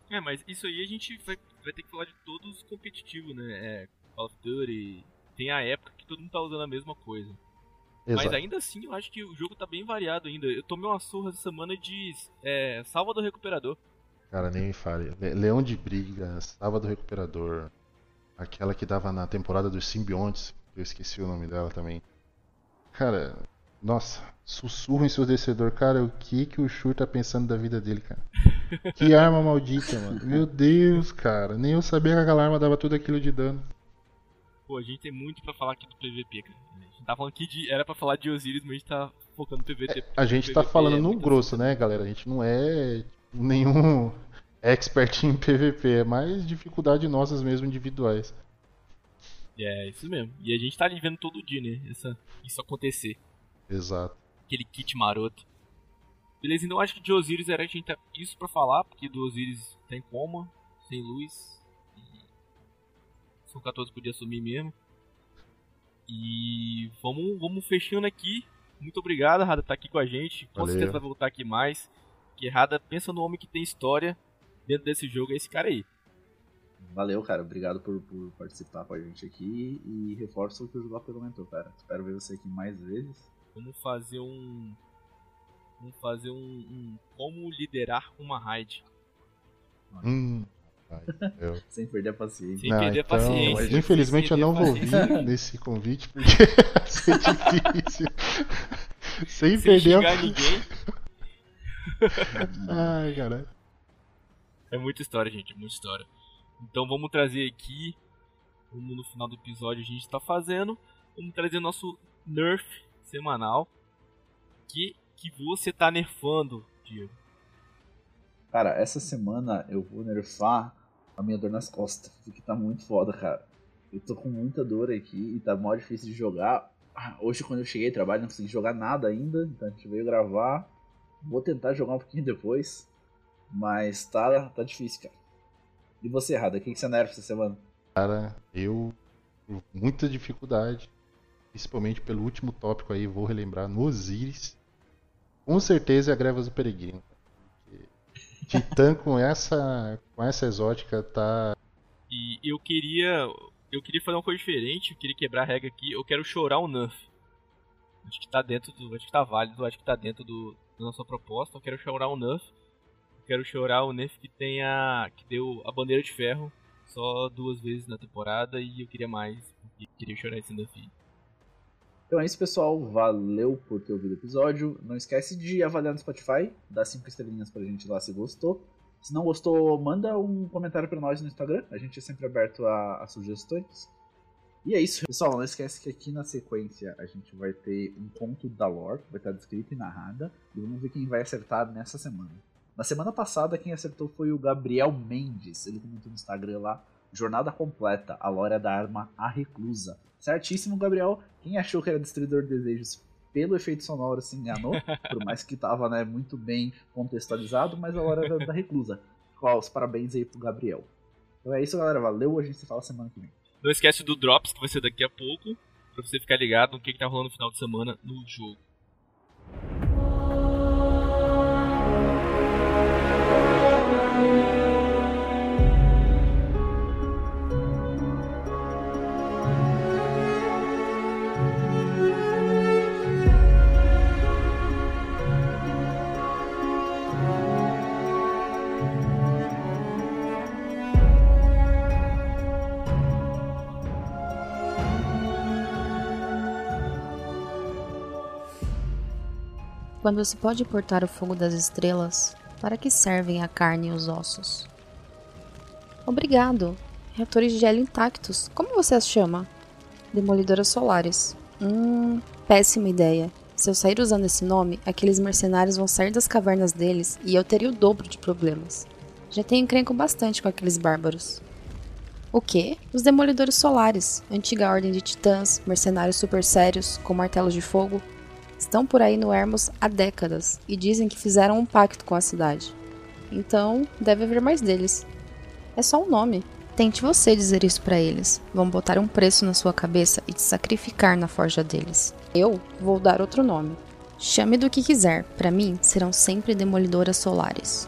É, mas isso aí a gente vai, vai ter que falar de todos competitivos, né? É, Call of Duty. Tem a época que todo mundo tá usando a mesma coisa. Mas Exato. ainda assim, eu acho que o jogo tá bem variado ainda. Eu tomei uma surra essa semana de é, Salva do Recuperador. Cara, nem me fale. Le- Leão de Briga, Sábado do Recuperador, aquela que dava na temporada dos Simbiontes, eu esqueci o nome dela também. Cara, nossa, sussurro ensurdecedor. Cara, o que que o Shur tá pensando da vida dele, cara? Que arma maldita, mano. Meu Deus, cara. Nem eu sabia que aquela arma dava tudo aquilo de dano. Pô, a gente tem muito pra falar aqui do PVP, cara. Tá falando aqui de. Era pra falar de Osiris, mas a gente tá focando no PVP. A gente tá PVP falando é no grosso, né, galera? A gente não é nenhum expert em PVP, é mais dificuldade nossas mesmo individuais. É, isso mesmo. E a gente tá ali vendo todo dia, né? Essa, isso acontecer. Exato. Aquele kit maroto. Beleza, então acho que de Osiris era a gente tá isso pra falar, porque do Osiris tá em coma, sem luz. E são 14 podia assumir mesmo. E vamos, vamos fechando aqui. Muito obrigado, Rada, tá aqui com a gente. Com Valeu. certeza vai voltar aqui mais. Que Rada pensa no homem que tem história dentro desse jogo, é esse cara aí. Valeu, cara. Obrigado por, por participar com a gente aqui. E reforço o que o Jogop comentou, cara. Espero ver você aqui mais vezes. Vamos fazer um. Vamos fazer um, um como liderar uma raid. Hum, eu- Sem perder a paciência. Sem Não, perder a então, paciência. Infelizmente eu não vou vir nesse convite porque vai ser difícil. Sem Sem perder a... ninguém. Ai, caralho. É muita história, gente, é muita história. Então vamos trazer aqui, como no final do episódio a gente tá fazendo, vamos trazer nosso nerf semanal. Que, que você tá nerfando, Diego. Cara, essa semana eu vou nerfar a minha dor nas costas, porque tá muito foda, cara. Eu tô com muita dor aqui e tá mó difícil de jogar. Ah, Hoje, quando eu cheguei ao trabalho, não consegui jogar nada ainda, então a gente veio gravar. Vou tentar jogar um pouquinho depois, mas tá, tá difícil, cara. E você, Rada, o que, você nerfa essa semana? Cara, eu muita dificuldade, principalmente pelo último tópico aí, vou relembrar no Osiris. Com certeza é a Grevas do Peregrino. Titã com essa com essa exótica tá E eu queria. Eu queria fazer uma coisa diferente, eu queria quebrar a regra aqui, eu quero chorar um nerf. Acho que tá dentro do. Acho que tá válido, acho que tá dentro do, da nossa proposta. Eu quero chorar um nerf. Eu quero chorar o nerf que tenha. que deu a bandeira de ferro só duas vezes na temporada e eu queria mais. Eu queria chorar esse aí. Então é isso, pessoal. Valeu por ter ouvido o episódio. Não esquece de avaliar no Spotify, dar 5 estrelinhas pra gente lá se gostou. Se não gostou, manda um comentário pra nós no Instagram. A gente é sempre aberto a, a sugestões. E é isso, pessoal. Não esquece que aqui na sequência a gente vai ter um conto da lore, vai estar descrita e narrada. E vamos ver quem vai acertar nessa semana. Na semana passada, quem acertou foi o Gabriel Mendes. Ele comentou no Instagram lá: Jornada completa, a lore da arma A Reclusa. Certíssimo, Gabriel. Quem achou que era Destruidor de Desejos pelo efeito sonoro se enganou, por mais que tava né, muito bem contextualizado, mas a hora era da reclusa. os parabéns aí pro Gabriel. Então é isso, galera. Valeu. A gente se fala semana que vem. Não esquece do Drops, que vai ser daqui a pouco, pra você ficar ligado no que, que tá rolando no final de semana no jogo. Quando se pode portar o fogo das estrelas, para que servem a carne e os ossos? Obrigado. Reatores de gelo intactos. Como você as chama? Demolidoras solares. Hum, péssima ideia. Se eu sair usando esse nome, aqueles mercenários vão sair das cavernas deles e eu teria o dobro de problemas. Já tenho encrenco bastante com aqueles bárbaros. O que? Os demolidores solares, antiga ordem de titãs, mercenários super sérios, com martelos de fogo, estão por aí no Hermos há décadas e dizem que fizeram um pacto com a cidade. Então, deve haver mais deles. É só um nome. Tente você dizer isso para eles. Vão botar um preço na sua cabeça e te sacrificar na forja deles. Eu vou dar outro nome. Chame do que quiser, para mim serão sempre demolidoras solares.